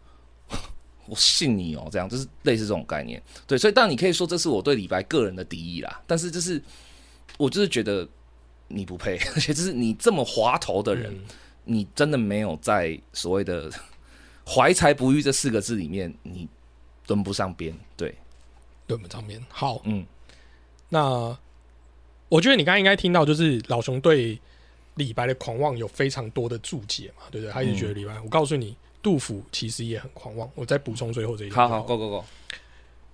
我信你哦，这样就是类似这种概念。对，所以当然你可以说这是我对李白个人的敌意啦，但是就是我就是觉得你不配，而且就是你这么滑头的人。你真的没有在所谓的“怀才不遇”这四个字里面，你蹲不上边，对，蹲不上边。好，嗯，那我觉得你刚刚应该听到，就是老熊对李白的狂妄有非常多的注解嘛，对不对？他一直觉得李白，我告诉你，杜甫其实也很狂妄。我再补充最后这一句，好好，够够够。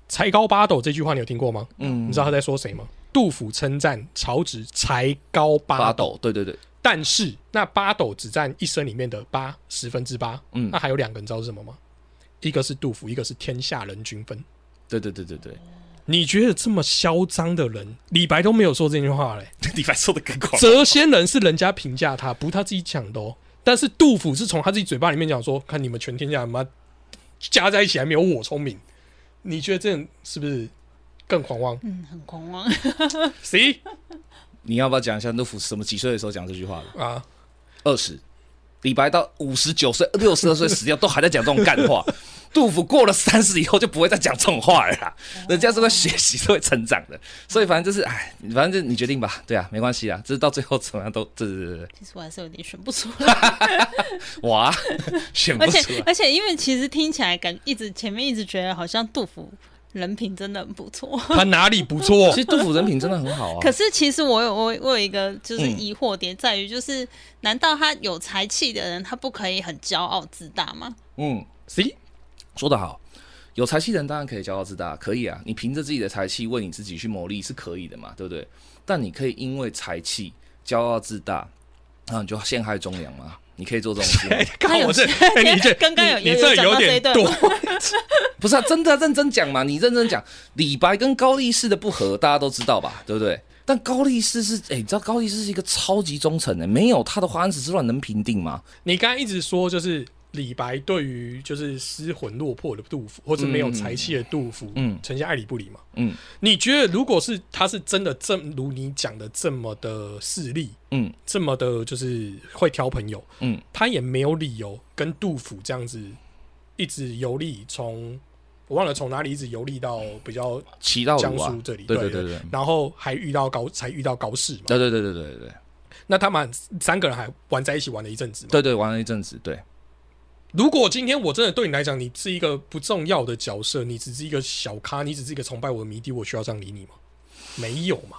才高八斗这句话你有听过吗？嗯，你知道他在说谁吗？杜甫称赞曹植才高八斗，对对对。但是那八斗只占一生里面的八十分之八，嗯，那还有两个你知道是什么吗？一个是杜甫，一个是天下人均分。对对对对对，你觉得这么嚣张的人，李白都没有说这句话嘞？李白说的更狂。谪仙人是人家评价他，不是他自己讲的哦。但是杜甫是从他自己嘴巴里面讲说，看你们全天下妈加在一起还没有我聪明。你觉得这样是不是更狂妄？嗯，很狂妄。谁？你要不要讲一下杜甫什么几岁的时候讲这句话的啊？二十，李白到五十九岁、六十二岁死掉都还在讲这种干话。杜甫过了三十以后就不会再讲这种话了。人家是会学习，是会成长的。所以反正就是，哎，反正就你决定吧。对啊，没关系啊，这是到最后怎么样都，对对对对。其实我还是有点选不出来。哇，选不出来。而且而且，因为其实听起来感一直前面一直觉得好像杜甫。人品真的很不错，他哪里不错？其实杜甫人品真的很好啊。可是其实我有我我有一个就是疑惑点在于，就是难道他有才气的人，他不可以很骄傲自大吗？嗯，C 说得好，有才气的人当然可以骄傲自大，可以啊。你凭着自己的才气为你自己去谋利是可以的嘛，对不对？但你可以因为才气骄傲自大，那你就陷害忠良吗？你可以做这种事，刚我这，你这 刚刚有你这有点多，不是啊？真的认真讲嘛？你认真讲，李白跟高力士的不和，大家都知道吧？对不对？但高力士是，哎，你知道高力士是一个超级忠诚的，没有他的华，安史之乱能平定吗？你刚刚一直说就是。李白对于就是失魂落魄的杜甫，或者没有才气的杜甫，嗯，呈现爱理不理嘛，嗯，你觉得如果是他是真的正如你讲的这么的势利，嗯，这么的就是会挑朋友，嗯，他也没有理由跟杜甫这样子一直游历，从我忘了从哪里一直游历到比较骑到江苏这里，对对对对，然后还遇到高才遇到高适嘛，对对对对对对，那他们三个人还玩在一起玩了一阵子，对对，玩了一阵子，对。如果今天我真的对你来讲，你是一个不重要的角色，你只是一个小咖，你只是一个崇拜我的迷弟，我需要这样理你吗？没有嘛？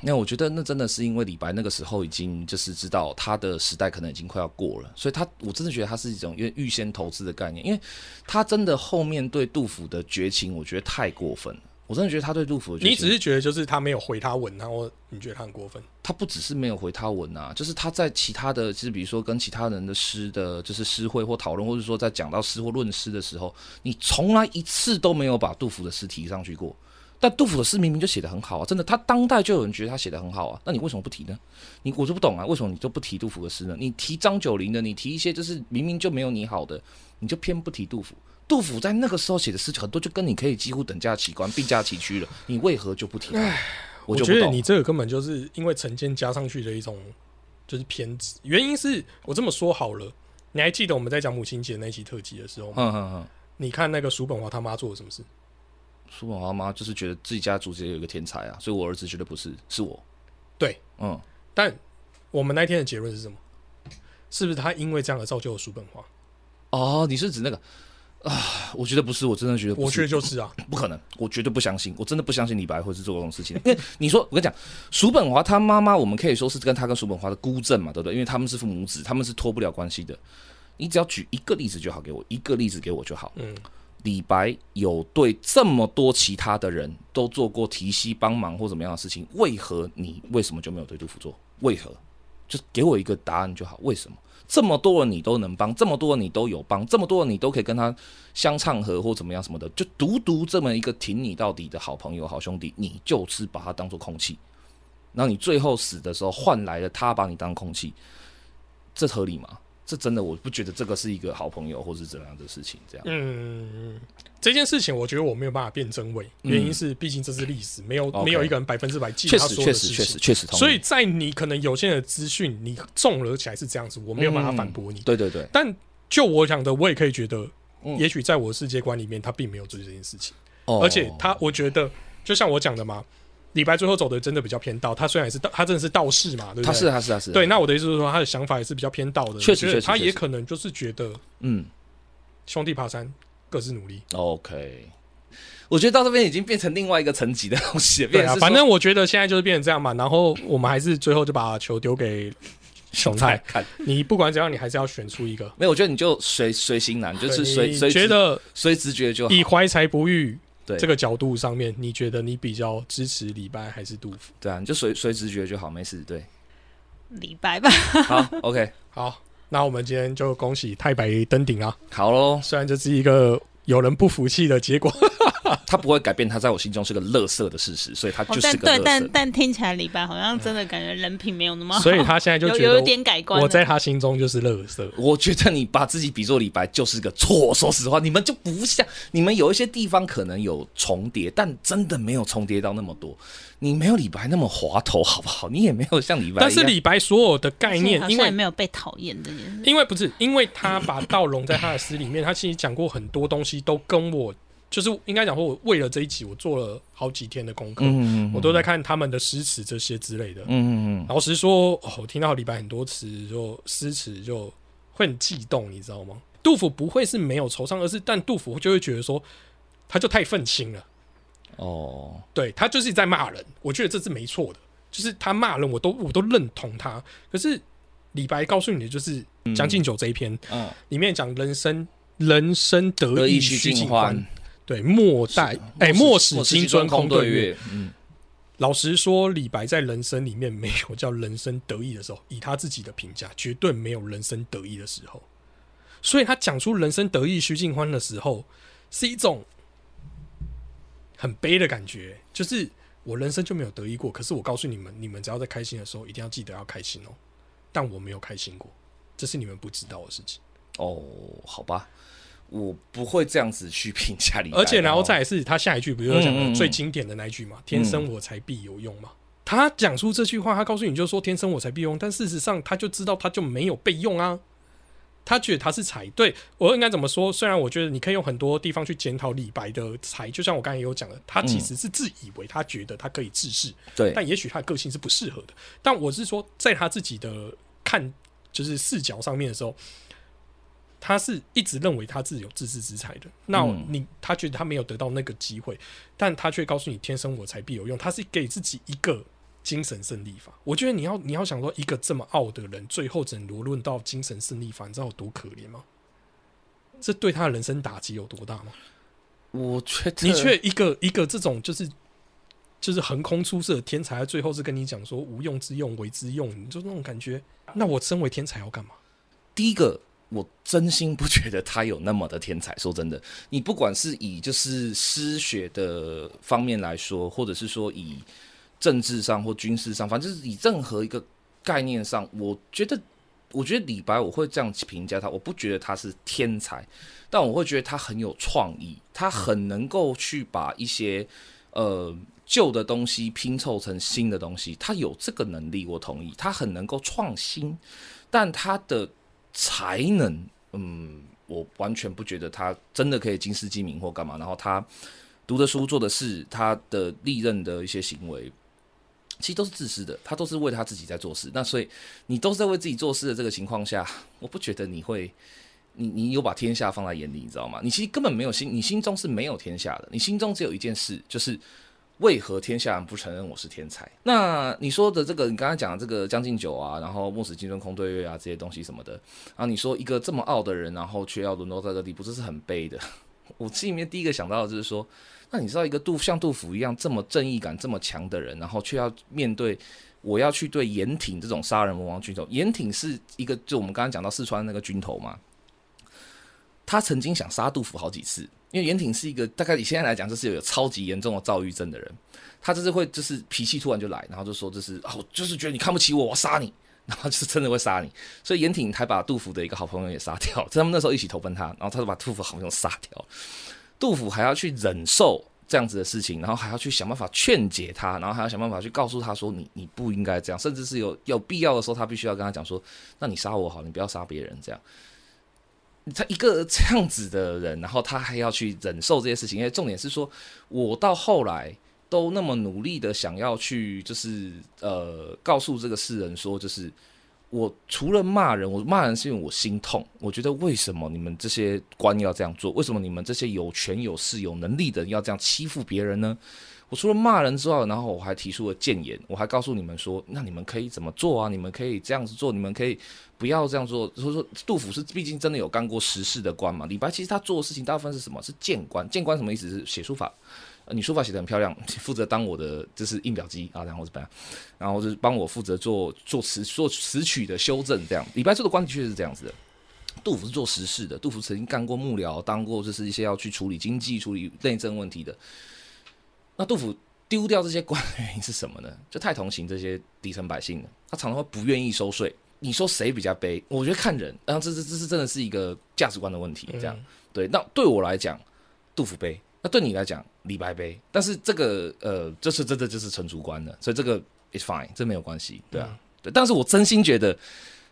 那我觉得那真的是因为李白那个时候已经就是知道他的时代可能已经快要过了，所以他我真的觉得他是一种因为预先投资的概念，因为他真的后面对杜甫的绝情，我觉得太过分。我真的觉得他对杜甫，你只是觉得就是他没有回他文，然后你觉得他很过分。他不只是没有回他文啊，就是他在其他的，就是比如说跟其他人的诗的，就是诗会或讨论，或者说在讲到诗或论诗的时候，你从来一次都没有把杜甫的诗提上去过。但杜甫的诗明明就写的很好啊，真的，他当代就有人觉得他写的很好啊，那你为什么不提呢？你我就不懂啊，为什么你就不提杜甫的诗呢？你提张九龄的，你提一些就是明明就没有你好的，你就偏不提杜甫。杜甫在那个时候写的诗很多，就跟你可以几乎等价齐观、并驾齐驱了。你为何就不提？我觉得你这个根本就是因为成见加上去的一种就是偏执。原因是我这么说好了，你还记得我们在讲母亲节那期特辑的时候吗？你看那个叔本华他妈做了什么事？叔本华妈就是觉得自己家族直接有一个天才啊，所以我儿子觉得不是，是我。对，嗯。但我们那天的结论是什么？是不是他因为这样而造就了叔本华？哦，你是指那个？啊，我觉得不是，我真的觉得，我觉得就是啊，不可能，我绝对不相信，我真的不相信李白会是做这种事情。因为你说，我跟你讲，叔本华他妈妈，我们可以说是跟他跟叔本华的孤证嘛，对不对？因为他们是父母子，他们是脱不了关系的。你只要举一个例子就好，给我一个例子给我就好。嗯，李白有对这么多其他的人都做过提携帮忙或怎么样的事情，为何你为什么就没有对杜甫做？为何？就给我一个答案就好。为什么这么多人你都能帮，这么多人你都有帮，这么多人你都可以跟他相唱和或怎么样什么的，就独独这么一个挺你到底的好朋友、好兄弟，你就是把他当做空气，那你最后死的时候换来了他把你当空气，这合理吗？这真的我不觉得这个是一个好朋友或是怎样的事情，这样。嗯，这件事情我觉得我没有办法辩真伪，原因是毕竟这是历史，没有没有一个人百分之百记得他实确实确所有的事情。实确实，所以在你可能有限的资讯，你综合起来是这样子，我没有办法反驳你。对对对，但就我讲的，我也可以觉得，嗯也许在我的世界观里面，他并没有做这件事情，哦而且他，我觉得就像我讲的嘛，李白最后走的真的比较偏道，他虽然也是道，他真的是道士嘛，对不对？他是他是他是对。那我的意思是说，他的想法也是比较偏道的，确实确实确实也可能就是觉得嗯兄弟爬山，各自努力。OK。我觉得到这边已经变成另外一个层级的东西了，对啊，反正我觉得现在就是变成这样嘛。然后我们还是最后就把球丢给熊菜，看你不管怎样，你还是要选出一个。没有，我觉得你就随随心难，就是随随觉得随直觉就好。以怀才不遇对这个角度上面，你觉得你比较支持李白还是杜甫？对啊，你就随随直觉就好，没事。对，李白吧，好，OK，好，那我们今天就恭喜太白登顶啊！好喽。虽然这是一个有人不服气的结果，他不会改变他在我心中是个乐色的事实，所以他哦就，是个垃圾。但但听起来李白好像真的感觉人品没有那么好，所以他现在就有有一觉得点改观。我在他心中就是乐色。我觉得你把自己比作李白就是个错。说实话，你们就不像你们有一些地方可能有重叠，但真的没有重叠到那么多。你没有李白那么滑头，好不好？你也没有像李白。但是李白所有的概念，因为没有被讨厌这件事。因为不是，因为他把道融在他的诗里面，他其实讲过很多东西，都跟我就是应该讲说，我为了这一集，我做了好几天的功课，嗯，嗯我都在看他们的诗词这些之类的。嗯嗯嗯，老实说，哦，我听到李白很多词就诗词就会很悸动，你知道吗？杜甫不会是没有惆怅，而是但杜甫就会觉得说，他就太愤青了，哦，对他就是在骂人，我觉得这是没错的，就是他骂人，我都我都认同他。可是李白告诉你的就是《将进酒》这一篇、嗯，里面讲人生人生得得意意须须尽欢，，对，莫待哎莫使金樽空对月。月。嗯，老实说，李白在人生里面没有叫人生得意的时候，以他自己的评价，绝对没有人生得意的时候。所以他讲出人生得意须尽欢的时候，是一种很悲的感觉，就是我人生就没有得意过。可是我告诉你们，你们只要在开心的时候，一定要记得要开心哦。但我没有开心过，这是你们不知道的事情。哦，好吧，我不会这样子去评价李白。而且，然后哦再来是他下一句比如说讲的最经典的那一句嘛？“天生我材必有用”嘛。他讲出这句话，他告诉你就是说“天生我材必用”，但事实上他就知道他就没有被用啊。他觉得他是才，对我应该怎么说？虽然我觉得你可以用很多地方去检讨李白的才，就像我刚才也有讲的，他其实是自以为他觉得他可以治世，对，但也许他的个性是不适合的。但我是说，在他自己的看就是视角上面的时候，他是一直认为他自己有自知之才的。那嗯你他觉得他没有得到那个机会，但他却告诉你“天生我材必有用”，他是给自己一个精神胜利法。我觉得你要你要想说，一个这么傲的人，最后只能沦论到精神胜利法，你知道有多可怜吗？这对他的人生打击有多大吗？我觉得你却一个一个这种就是就是横空出世的天才，最后是跟你讲说无用之用为之用，你就那种感觉。那我身为天才要干嘛？第一个，我真心不觉得他有那么的天才。说真的，你不管是以就是诗学的方面来说，或者是说以政治上或军事上，反正是以任何一个概念上，我觉得，我觉得李白我会这样评价他，我不觉得他是天才，但我会觉得他很有创意，他很能够去把一些呃旧的东西拼凑成新的东西，他有这个能力，我同意，他很能够创新，但他的才能，嗯，我完全不觉得他真的可以金世记名或干嘛。然后他读的书、做的事，他的历任的一些行为，其实都是自私的，他都是为他自己在做事。那所以你都是在为自己做事的这个情况下，我不觉得你会。你你有把天下放在眼里，你知道吗？你其实根本没有心，你心中是没有天下的，你心中只有一件事，就是为何天下人不承认我是天才？那你说的这个，你刚才讲的这个《将进酒》啊，然后《末世金樽空对月》啊这些东西什么的，啊你说一个这么傲的人，然后却要沦落在这个地步，这是很悲的。我心里面第一个想到的就是说，那你知道一个杜像杜甫一样这么正义感这么强的人，然后却要面对我要去对严挺这种杀人魔王军头，严挺是一个就我们刚刚讲到四川那个军头嘛，他曾经想杀杜甫好几次，因为严挺是一个大概以现在来讲就是有超级严重的躁郁症的人，他就是会就是脾气突然就来，然后就说就是啊，我就是觉得你看不起我，我杀你，然后就是真的会杀你，所以严挺还把杜甫的一个好朋友也杀掉，他们那时候一起投奔他，然后他就把杜甫好朋友杀掉，杜甫还要去忍受这样子的事情，然后还要去想办法劝解他，然后还要想办法去告诉他说你你不应该这样，甚至是有有必要的时候，他必须要跟他讲说，那你杀我好，你不要杀别人这样。他一个这样子的人，然后他还要去忍受这些事情，因为重点是说，我到后来都那么努力的想要去，就是呃，告诉这个世人说，就是我除了骂人，我骂人是因为我心痛，我觉得为什么你们这些官要这样做？为什么你们这些有权有势有能力的人要这样欺负别人呢？我除了骂人之外，然后我还提出了谏言，我还告诉你们说，那你们可以怎么做啊？你们可以这样子做，你们可以不要这样做。所以说，杜甫是毕竟真的有干过实事的官嘛。李白其实他做的事情大部分是什么？是谏官。谏官什么意思？是写书法。你书法写得很漂亮，负责当我的就是印表机啊，然后怎么样？然后就是帮我负责做做词做词曲的修正，这样。李白做的官的确是这样子的。杜甫是做实事的，杜甫曾经干过幕僚，当过就是一些要去处理经济、处理内政问题的。那杜甫丢掉这些官的原因是什么呢？就太同情这些底层百姓了，他常常会不愿意收税。你说谁比较悲？我觉得看人，然后这这这是真的是一个价值观的问题。这样对，那对我来讲，杜甫悲；那对你来讲，李白悲。但是这个呃，这是真的就是陈主观的，所以这个 is fine，这没有关系，对啊，对。但是我真心觉得，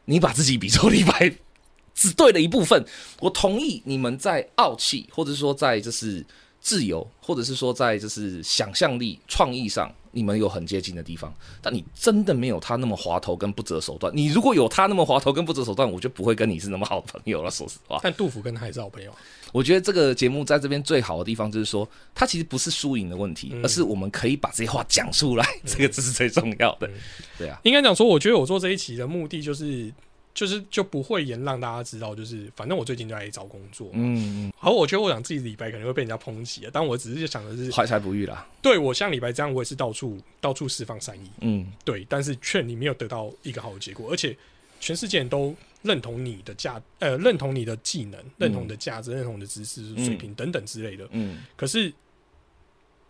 你把自己比作李白，只对了一部分。我同意你们在傲气，或者说在就是。自由，或者是说在就是想象力、创意上，你们有很接近的地方，但你真的没有他那么滑头跟不择手段。你如果有他那么滑头跟不择手段，我就不会跟你是那么好的朋友了。说实话，但杜甫跟他还是好朋友。我觉得这个节目在这边最好的地方就是说，他其实不是输赢的问题，而是我们可以把这些话讲出来，这个这是最重要的。对啊，应该讲说，我觉得我做这一期的目的就是。就是就不会言让大家知道，就是反正我最近就在找工作。嗯嗯。好，我觉得我想自己李白可能会被人家抨击啊，但我只是想的是怀才不遇啦。对我像李白这样，我也是到处到处释放善意。嗯，对。但是劝你没有得到一个好的结果，而且全世界人都认同你的价，呃，认同你的技能，认同你的价值，认同你的知识水平等等之类的。嗯。可是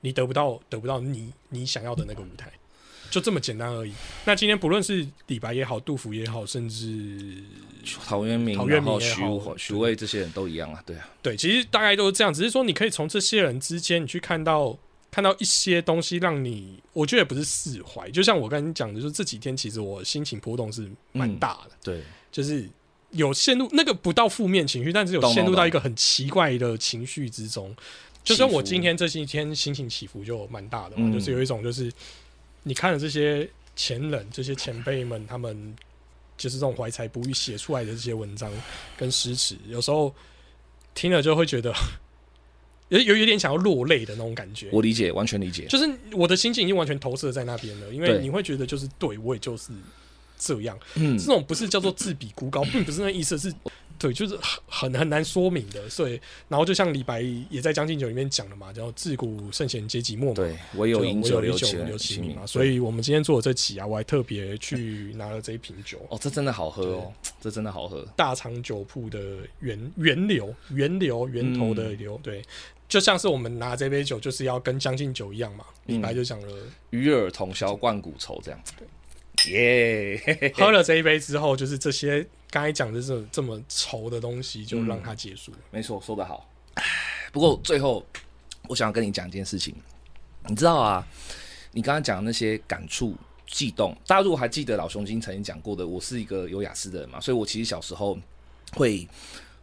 你得不到，得不到你你想要的那个舞台。就这么简单而已。那今天不论是李白也好，杜甫也好，甚至陶渊明、陶渊明徐，徐渭这些人都一样啊。对啊，对，其实大概都是这样。只是说，你可以从这些人之间，你去看到看到一些东西，让你我觉得也不是释怀。就像我跟你讲的，就是这几天其实我心情波动是蛮大的。对，就是有陷入那个不到负面情绪，但是有陷入到一个很奇怪的情绪之中。就跟我今天这几天心情起伏就蛮大的嘛，就是有一种就是。你看了这些前人、这些前辈们，他们就是这种怀才不遇写出来的这些文章跟诗词，有时候听了就会觉得有有有点想要落泪的那种感觉。我理解，完全理解，就是我的心境已经完全投射在那边了，因为你会觉得就是对我也就是这样。嗯，这种不是叫做自比孤高，并不是那意思，是。对，就是很很很难说明的，所以，然后就像李白也在《将进酒》里面讲的嘛，叫“自古圣贤皆寂寞”嘛，对，唯有饮酒留其名嘛。所以我们今天做的这期啊，我还特别去拿了这一瓶酒。哦，这真的好喝哦，这真的好喝。大仓酒铺的源源流，源流源头的流，对，就像是我们拿这杯酒，就是要跟《将进酒》一样嘛。李白就讲了“与尔同销万古愁”这样子。耶，喝了这一杯之后，就是这些。刚才讲的这这么稠的东西，就让它结束。没错，说得好。不过最后，我想要跟你讲一件事情。你知道啊，你刚刚讲的那些感触、悸动，大家如果还记得老熊精曾经讲过的，我是一个有雅思的人嘛，所以我其实小时候会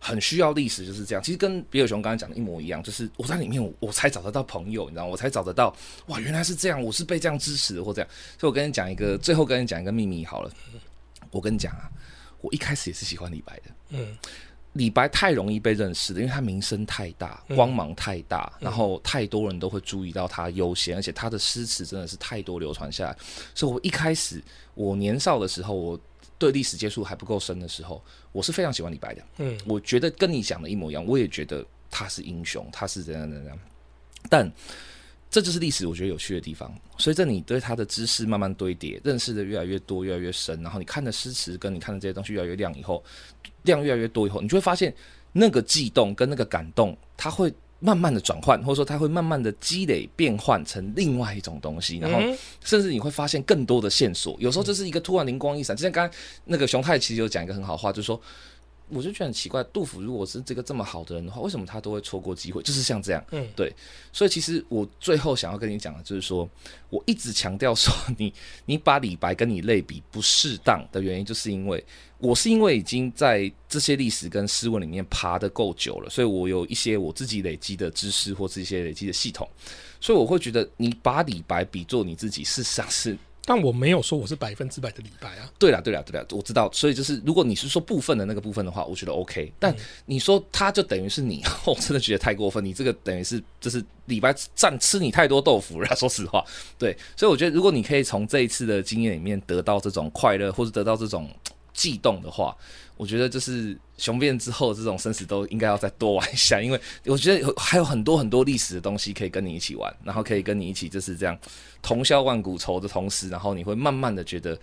很需要历史，就是这样。其实跟比尔熊刚才讲的一模一样，就是我在里面，我才找得到朋友，你知道，我才找得到哇，原来是这样，我是被这样支持的，或这样。所以我跟你讲一个，最后跟你讲一个秘密好了。我跟你讲啊。我一开始也是喜欢李白的，嗯，李白太容易被认识了，因为他名声太大，嗯光芒太大，然后太多人都会注意到他优先，而且他的诗词真的是太多流传下来。所以我一开始我年少的时候，我对历史接触还不够深的时候，我是非常喜欢李白的。嗯我觉得跟你讲的一模一样，我也觉得他是英雄，他是怎样怎样。但这就是历史我觉得有趣的地方。随着你对他的知识慢慢堆叠，认识的越来越多、越来越深，然后你看的诗词跟你看的这些东西越来越亮以后，量越来越多以后，你就会发现那个悸动跟那个感动，它会慢慢的转换，或者说它会慢慢的积累变换成另外一种东西，然后嗯甚至你会发现更多的线索。有时候这是一个突然灵光一闪，就像刚刚那个熊太其实有讲一个很好话，就是说。我就觉得很奇怪，杜甫如果是这个这么好的人的话，为什么他都会错过机会？就是像这样，嗯对。所以其实我最后想要跟你讲的就是说，我一直强调说你你把李白跟你类比不适当的原因，就是因为我是因为已经在这些历史跟诗文里面爬得够久了，所以我有一些我自己累积的知识或是一些累积的系统，所以我会觉得你把李白比作你自己，事实上是但我没有说我是百分之百的李白啊。对了，对了，对了，我知道。所以就是，如果你是说部分的那个部分的话，我觉得 OK。但你说他就等于是你，我真的觉得太过分。你这个等于是就是李白占吃你太多豆腐了，说实话。对，所以我觉得如果你可以从这一次的经验里面得到这种快乐，或者得到这种悸动的话，我觉得就是雄辩之后这种生死都应该要再多玩一下，因为我觉得有还有很多很多历史的东西可以跟你一起玩，然后可以跟你一起就是这样同销万古愁的同时，然后你会慢慢的觉得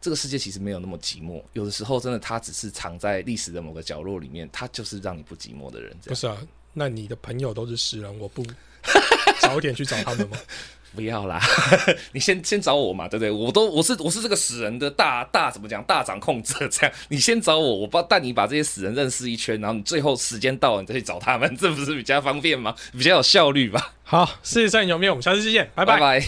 这个世界其实没有那么寂寞，有的时候真的它只是藏在历史的某个角落里面，它就是让你不寂寞的人。不是啊，那你的朋友都是诗人，我不早点去找他们吗？不要啦，你先先找我嘛，对不对？我都我是我是这个死人的大大怎么讲大掌控者，这样 你先找我，我帮带你把这些死人认识一圈，然后你最后时间到了，你再去找他们，这不是比较方便吗？比较有效率吧？好，世界上有没有？我们下次再见，拜拜拜